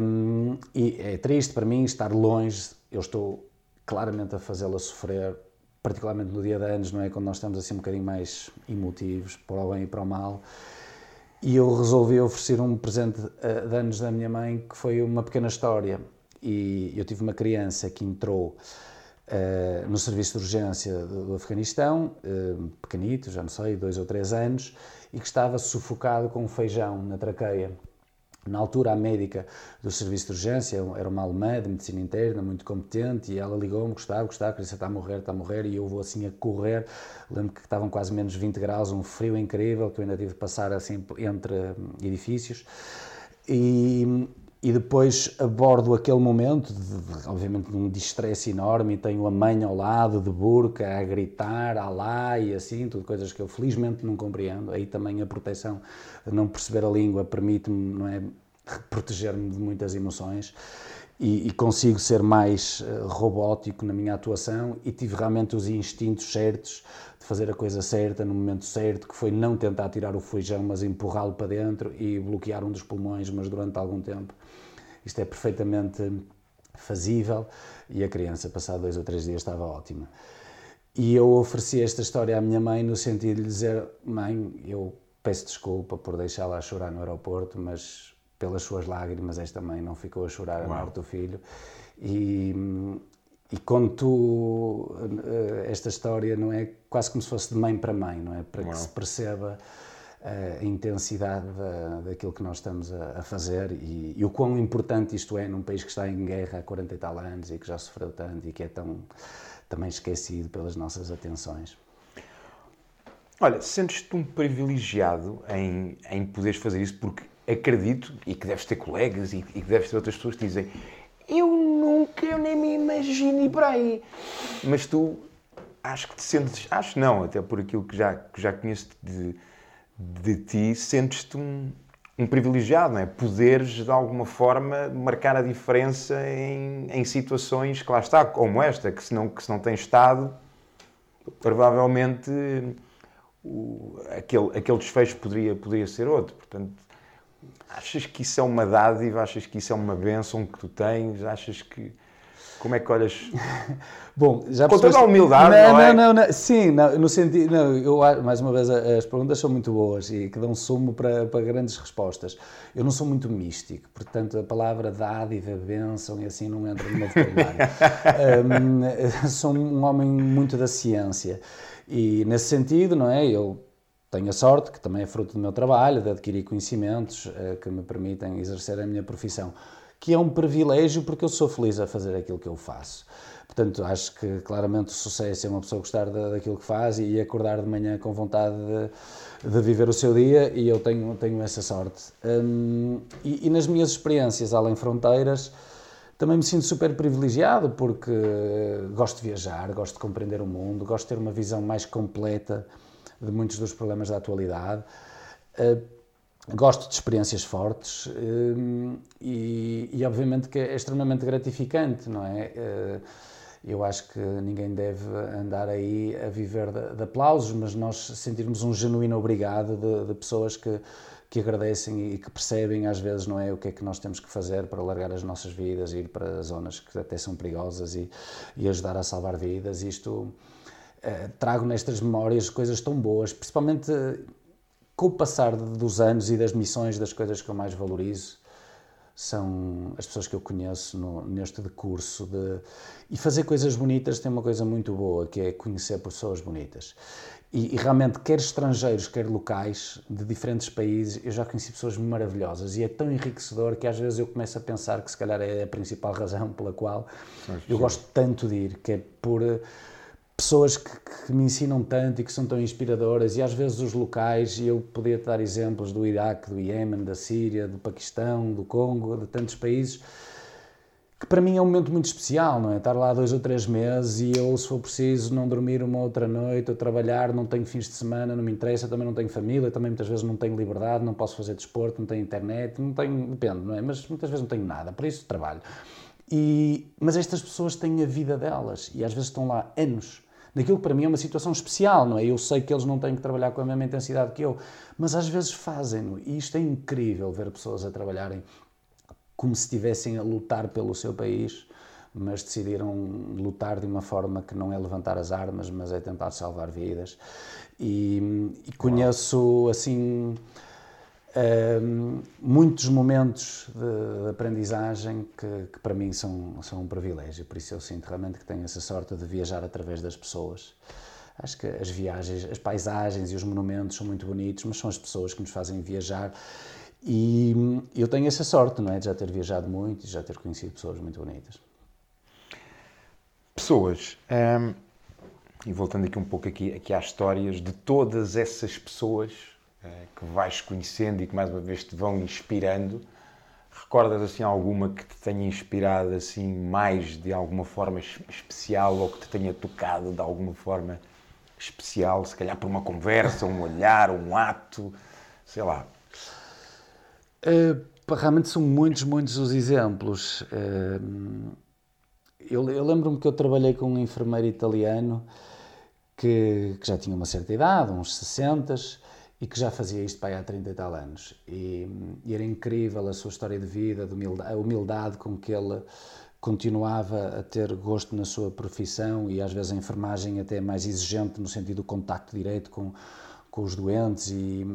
Um, e é triste para mim estar longe, eu estou claramente a fazê-la sofrer, particularmente no dia de anos, não é? Quando nós estamos assim um bocadinho mais emotivos, para o bem e para o mal. E eu resolvi oferecer um presente eh, de anos da minha mãe, que foi uma pequena história. E eu tive uma criança que entrou uh, no serviço de urgência do Afeganistão, uh, pequenito, já não sei, dois ou três anos, e que estava sufocado com um feijão na traqueia. Na altura, a médica do serviço de urgência era uma alemã de medicina interna, muito competente, e ela ligou-me: Gustavo, Gustavo, a criança está a morrer, está a morrer, e eu vou assim a correr. Lembro que estavam quase menos 20 graus, um frio incrível, que eu ainda tive de passar assim entre edifícios. E, e depois abordo aquele momento, de, de, obviamente de um distresse enorme, e tenho a mãe ao lado, de burca, a gritar, alá e assim, tudo coisas que eu felizmente não compreendo. Aí também a proteção, não perceber a língua, permite-me, não é, proteger-me de muitas emoções e, e, consigo ser mais uh, robótico na minha atuação e tive realmente os instintos certos de fazer a coisa certa no momento certo, que foi não tentar tirar o feijão, mas empurrá-lo para dentro e bloquear um dos pulmões, mas durante algum tempo. Isto é perfeitamente fazível e a criança, passado dois ou três dias, estava ótima. E eu ofereci esta história à minha mãe no sentido de lhe dizer: Mãe, eu peço desculpa por deixá-la chorar no aeroporto, mas pelas suas lágrimas, esta mãe não ficou a chorar a morte do filho. E, e tu, eh, esta história não é quase como se fosse de mãe para mãe, não é? Para Uau. que se perceba a intensidade da, daquilo que nós estamos a, a fazer e, e, o quão importante isto é num país que está em guerra há 40 e tal anos e que já sofreu tanto e que é tão também esquecido pelas nossas atenções. Olha, sentes-te um privilegiado em, em poderes fazer isso porque acredito, e que deves ter colegas e, e que deves ter outras pessoas que dizem eu nunca, eu nem me imagino ir para aí. Mas tu, acho que te sentes, acho não, até por aquilo que já, que já conheço de, de ti, sentes-te um, um privilegiado, não é? Poderes, de alguma forma, marcar a diferença em, em situações que lá está, como esta, que se não, que se não tem estado, provavelmente o, aquele, aquele desfecho poderia, poderia ser outro. Portanto, Achas que isso é uma dádiva? Achas que isso é uma bênção que tu tens? Achas que. Como é que olhas? Bom, já Com toda a humildade, não, não é? Não, não, sim, não, no sentido, não, eu, acho- mais uma vez, as perguntas são muito boas e que dão sumo para, para grandes respostas. Eu não sou muito místico, portanto, a palavra dádiva, bênção e assim não entra no meu vocabulário. Hum, sou um homem muito da ciência e, nesse sentido, não é? Eu tenho a sorte, que também é fruto do meu trabalho, de adquirir conhecimentos eh, que me permitem exercer a minha profissão, que é um privilégio porque eu sou feliz a fazer aquilo que eu faço. Portanto, acho que claramente o sucesso é uma pessoa gostar da- daquilo que faz e acordar de manhã com vontade de, de viver o seu dia e eu tenho, tenho essa sorte. Hum, e, e nas minhas experiências além fronteiras, também me sinto super privilegiado porque gosto de viajar, gosto de compreender o mundo, gosto de ter uma visão mais completa de muitos dos problemas da atualidade. Uh, gosto de experiências fortes um, e, e, obviamente que é extremamente gratificante, não é? Uh, eu acho que ninguém deve andar aí a viver de, de aplausos, mas nós sentirmos um genuíno obrigado de, de pessoas que, que agradecem e que percebem às vezes não é o que é que nós temos que fazer para largar as nossas vidas, ir para zonas que até são perigosas e, e ajudar a salvar vidas. Isto uh, trago nestas memórias coisas tão boas, principalmente com o passar dos anos e das missões, das coisas que eu mais valorizo são as pessoas que eu conheço no, neste decurso de e fazer coisas bonitas tem uma coisa muito boa que é conhecer pessoas bonitas. E, e, realmente quer estrangeiros quer locais de diferentes países eu já conheci pessoas maravilhosas. E é tão enriquecedor que às vezes eu começo a pensar que se calhar é a principal razão pela qual eu gosto tanto de ir que é por pessoas que, que, me ensinam tanto e que são tão inspiradoras e às vezes os locais, e eu podia dar exemplos do Iraque, do Iémen, da Síria, do Paquistão, do Congo, de tantos países, que para mim é um momento muito especial, não é? Estar lá dois ou três meses e eu, se for preciso, não dormir uma outra noite ou trabalhar, não tenho fins de semana, não me interessa, também não tenho família, também muitas vezes não tenho liberdade, não posso fazer desporto, não tenho internet, não tenho, depende, não é? Mas muitas vezes não tenho nada, por isso trabalho. E, mas estas pessoas têm a vida delas e às vezes estão lá anos naquilo que para mim é uma situação especial, não é? Eu sei que eles não têm que trabalhar com a mesma intensidade que eu, mas às vezes fazem-no e isto é incrível ver pessoas a trabalharem como se estivessem a lutar pelo seu país, mas decidiram lutar de uma forma que não é levantar as armas, mas é tentar salvar vidas. E, e conheço assim muitos momentos de, de aprendizagem que, que, para mim são, são um privilégio, por isso eu sinto realmente que tenho essa sorte de viajar através das pessoas. Acho que as viagens, as paisagens e os monumentos são muito bonitos, mas são as pessoas que nos fazem viajar. E eu tenho essa sorte, não é? De já ter viajado muito e já ter conhecido pessoas muito bonitas. Pessoas. Um, e voltando aqui um pouco aqui, aqui às histórias de todas essas pessoas que vais conhecendo e que mais uma vez te vão inspirando. Recordas assim alguma que te tenha inspirado assim mais de alguma forma especial ou que te tenha tocado de alguma forma especial, se calhar por uma conversa, um olhar, um ato, sei lá. Uh, realmente são muitos, muitos os exemplos. Uh, eu, eu lembro-me que eu trabalhei com um enfermeiro italiano que, que já tinha uma certa idade, uns 60 e que já fazia isto há 30 e tal anos. E, e, era incrível a sua história de vida, de humildade, a humildade com que ele continuava a ter gosto na sua profissão e às vezes a enfermagem até mais exigente no sentido do contacto direto com, com os doentes e,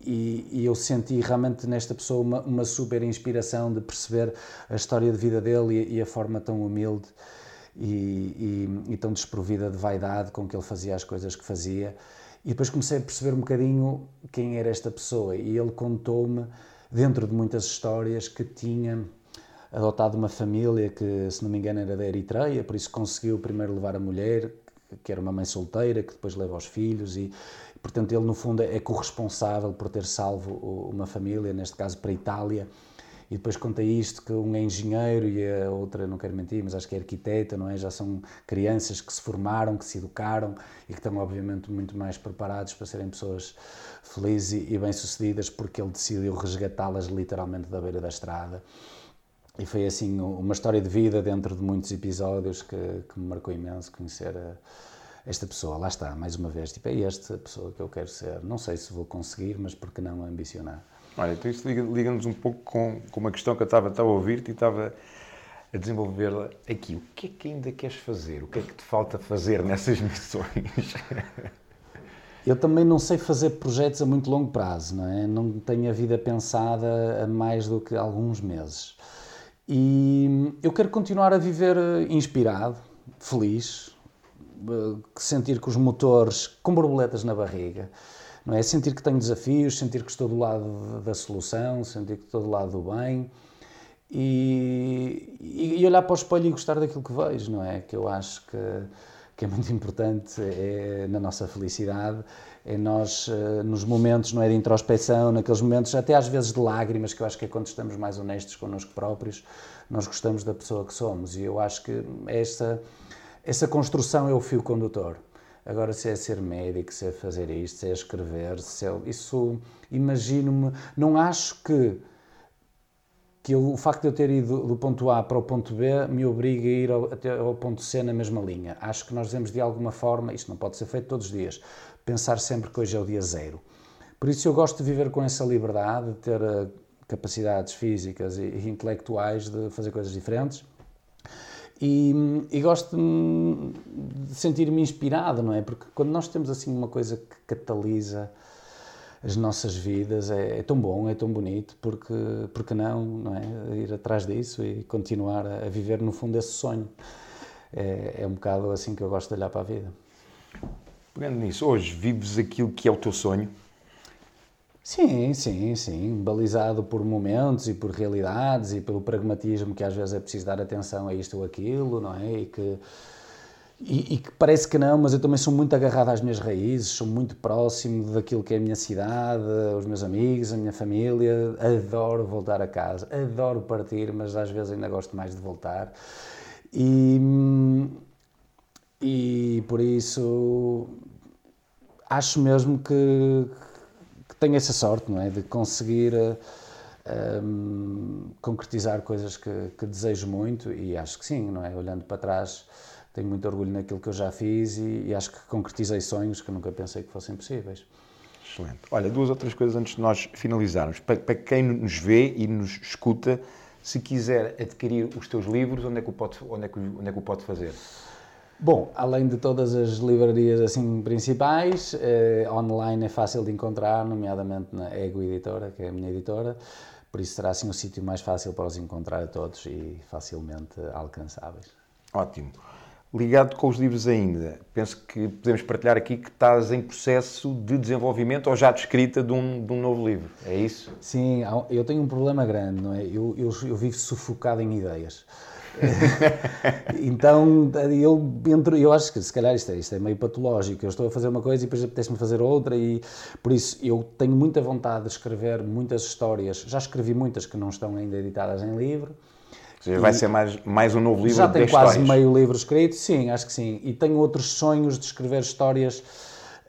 e, e, eu senti realmente nesta pessoa uma, uma, super inspiração de perceber a história de vida dele e, e a forma tão humilde e, e, tão desprovida de vaidade com que ele fazia as coisas que fazia. E depois comecei a perceber um bocadinho quem era esta pessoa. E ele contou-me, dentro de muitas histórias, que tinha adotado uma família que, se não me engano, era da Eritreia, por isso conseguiu primeiro levar a mulher, que era uma mãe solteira, que depois leva os filhos. E, portanto, ele, no fundo, é corresponsável por ter salvo uma família, neste caso para a Itália e depois conta isto que um é engenheiro e a outra, não quero mentir, mas acho que é arquiteta, não é? Já são crianças que se formaram, que se educaram e que estão obviamente muito mais preparados para serem pessoas felizes e bem-sucedidas porque ele decidiu resgatá-las literalmente da beira da estrada. E foi assim uma história de vida dentro de muitos episódios que, que me marcou imenso conhecer a, esta pessoa. Lá está, mais uma vez, tipo, é esta pessoa que eu quero ser. Não sei se vou conseguir, mas por que não ambicionar? Olha, então isso liga-nos um pouco com, com uma questão que eu estava, estava a ouvir-te e estava a desenvolvê-la aqui. O que é que ainda queres fazer? O que é que te falta fazer nessas missões? Eu também não sei fazer projetos a muito longo prazo, não é? Não tenho a vida pensada a mais do que alguns meses. E eu quero continuar a viver eh, inspirado, feliz, eh, sentir que os motores com borboletas na barriga, não é? Sentir que tenho desafios, sentir que estou do lado da solução, sentir que estou do lado do bem e, e olhar para o espelho e gostar daquilo que vejo, não é? Que eu acho que, que é muito importante é, na nossa felicidade, é nós, eh, nos momentos não é, de introspeção, naqueles momentos até às vezes de lágrimas, que eu acho que é quando estamos mais honestos connosco próprios, nós gostamos da pessoa que somos. E eu acho que essa, essa construção é o fio condutor. Agora, se é ser médico, se é fazer isto, se é escrever, se é, isso imagino-me. Não acho que que eu, o facto de eu ter ido do ponto A para o ponto B me obriga a ir ao, até ao ponto C na mesma linha. Acho que nós devemos, de alguma forma, isto não pode ser feito todos os dias, pensar sempre que hoje é o dia zero. Por isso eu gosto de viver com essa liberdade, de ter uh, capacidades físicas e, e, intelectuais de fazer coisas diferentes. E, e gosto de, sentir-me inspirado, não é? Porque quando nós temos assim uma coisa que catalisa as nossas vidas. É, é, tão bom, é tão bonito, porque, porque não, não é? Ir atrás disso e continuar a, viver, no fundo, esse sonho. É, é um bocado assim que eu gosto de olhar para a vida. Pegando nisso, hoje vives aquilo que é o teu sonho? Sim, sim, sim. Balizado por momentos e por realidades e pelo pragmatismo que às vezes é preciso dar atenção a isto ou aquilo, não é? E que e, e, que parece que não, mas eu também sou muito agarrado às minhas raízes, sou muito próximo daquilo que é a minha cidade, os meus amigos, a minha família. Adoro voltar a casa, adoro partir, mas às vezes ainda gosto mais de voltar. E, e por isso acho mesmo que, que tenho essa sorte, não é? De conseguir. Um, concretizar coisas que, que desejo muito e acho que sim, não é? Olhando para trás, tenho muito orgulho naquilo que eu já fiz e, e, acho que concretizei sonhos que nunca pensei que fossem possíveis. Excelente. Olha, duas outras coisas antes de nós finalizarmos. Para, para quem nos vê e nos escuta, se quiser adquirir os teus livros, onde é que o pode, onde é que, onde é que o pode fazer? Bom, além de todas as livrarias assim principais, eh, online é fácil de encontrar, nomeadamente na Ego Editora, que é a minha editora, por isso será assim o sítio mais fácil para os encontrar a todos e facilmente alcançáveis. Ótimo ligado com os livros ainda, penso que podemos partilhar aqui que estás em processo de desenvolvimento ou já de escrita de um, de um novo livro, é isso? Sim, eu tenho um problema grande, não é? Eu, eu, eu vivo sufocado em ideias. então, eu, entro, eu acho que se calhar isto é, isto é meio patológico. Eu estou a fazer uma coisa e depois apetece-me fazer outra, e por isso eu tenho muita vontade de escrever muitas histórias. Já escrevi muitas que não estão ainda editadas em livro seja, vai ser mais, mais um novo livro Já tenho quase meio livro escrito, sim, acho que sim. E tenho outros sonhos de escrever histórias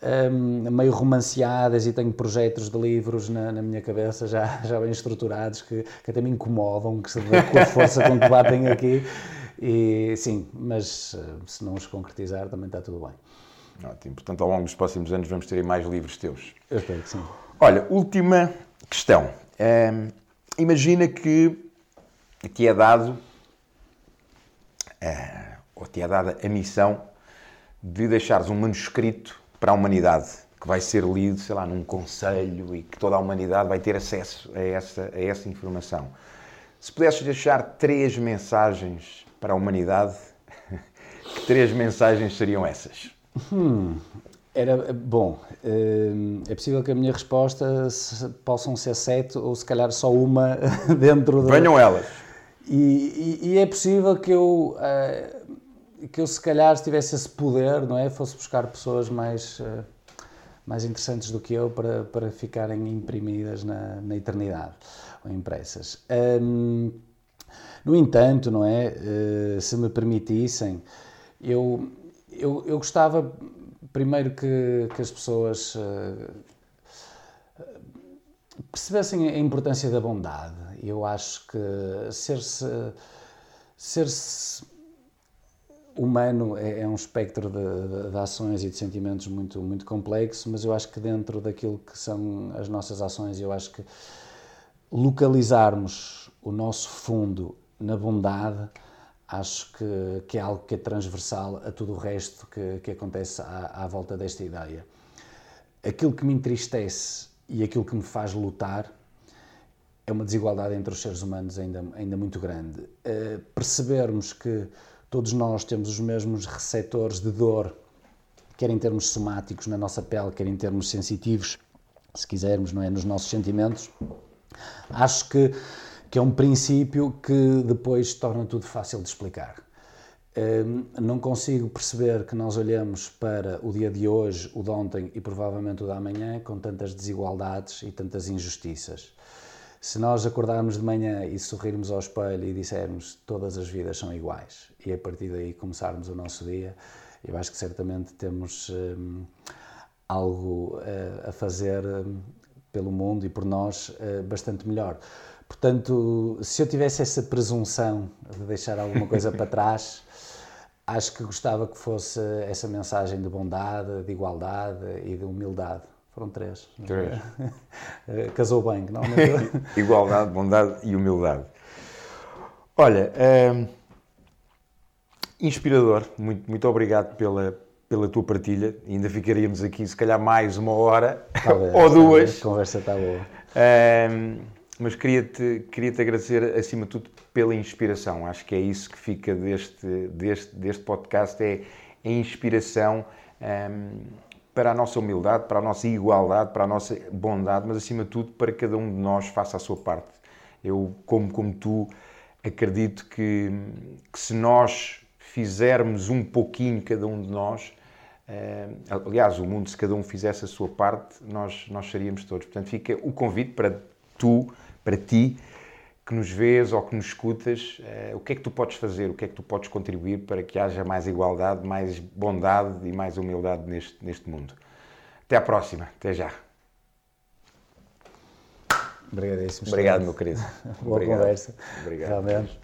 um, meio romanceadas e tenho projetos de livros na, na, minha cabeça já, já bem estruturados que, que até me incomodam, que se vê com a força com que batem aqui. E sim, mas eh, se não os concretizar também está tudo bem. Ótimo. Portanto, ao longo dos próximos anos vamos ter mais livros teus. Eu espero que sim. Olha, última questão. Imagina que te é dado, uh, ou te é dada a missão de deixares um manuscrito para a humanidade, que vai ser lido, sei lá, num conselho e que toda a humanidade vai ter acesso a essa, a essa informação. Se pudesses deixar três mensagens para a humanidade, que três mensagens seriam essas? Hum, era bom. Eh, é possível que a minha resposta possam ser sete ou se calhar só uma dentro de. Venham elas. E, e, e, é possível que eu, uh, que eu, se calhar, se tivesse esse poder, não é? Fosse buscar pessoas mais, uh, mais interessantes do que eu para, para ficarem imprimidas na, na eternidade, ou impressas. Um, no entanto, não é? Uh, se me permitissem, eu, eu, eu gostava primeiro que, que as pessoas percebessem a importância da bondade. Eu acho que ser-se ser -se humano é, é, um espectro de, de, de, ações e de sentimentos muito, muito complexo, mas eu acho que dentro daquilo que são as nossas ações, eu acho que localizarmos o nosso fundo na bondade Acho que, que é algo que é transversal a tudo o resto que, que acontece à, à volta desta ideia. Aquilo que me entristece e aquilo que me faz lutar é uma desigualdade entre os seres humanos ainda, ainda muito grande. Uh, percebermos que todos nós temos os mesmos receptores de dor, quer em termos somáticos na nossa pele, quer em termos sensitivos, se quisermos, não é, nos nossos sentimentos. Acho que, que é um princípio que depois torna tudo fácil de explicar. Um, não consigo perceber que nós olhamos para o dia de hoje, o de ontem e provavelmente o da amanhã com tantas desigualdades e tantas injustiças. Se nós acordarmos de manhã e sorrirmos ao espelho e dissermos todas as vidas são iguais e a partir daí começarmos o nosso dia, eu acho que certamente temos um, algo uh, a fazer um, pelo mundo e por nós uh, bastante melhor. Portanto, se eu tivesse essa presunção de deixar alguma coisa para trás, acho que gostava que fosse essa mensagem de bondade, de igualdade e de humildade. Foram três. Três. Eh, casou bem, não? Igualdade, bondade e humildade. Olha, hum, inspirador. Muito, muito obrigado pela, pela tua partilha. Ainda ficaríamos aqui, se calhar, mais uma hora talvez, ou duas. A conversa está boa. Hum, mas queria-te queria -te agradecer, acima de tudo, pela inspiração. Acho que é isso que fica deste, deste, deste podcast, é a inspiração. Um, para a nossa humildade, para a nossa igualdade, para a nossa bondade, mas acima de tudo para que cada um de nós faça a sua parte. Eu, como, como tu, acredito que, que se nós fizermos um pouquinho, cada um de nós, eh, aliás, o mundo, se cada um fizesse a sua parte, nós, nós seríamos todos. Portanto, fica o convite para tu, para ti, que nos vês ou que nos escutas, uh, o que é que tu podes fazer, o que é que tu podes contribuir para que haja mais igualdade, mais bondade e mais humildade neste, neste mundo. Até à próxima, até já. Obrigadíssimo. Obrigado, meu querido. Boa Obrigado. conversa. Obrigado. Realmente.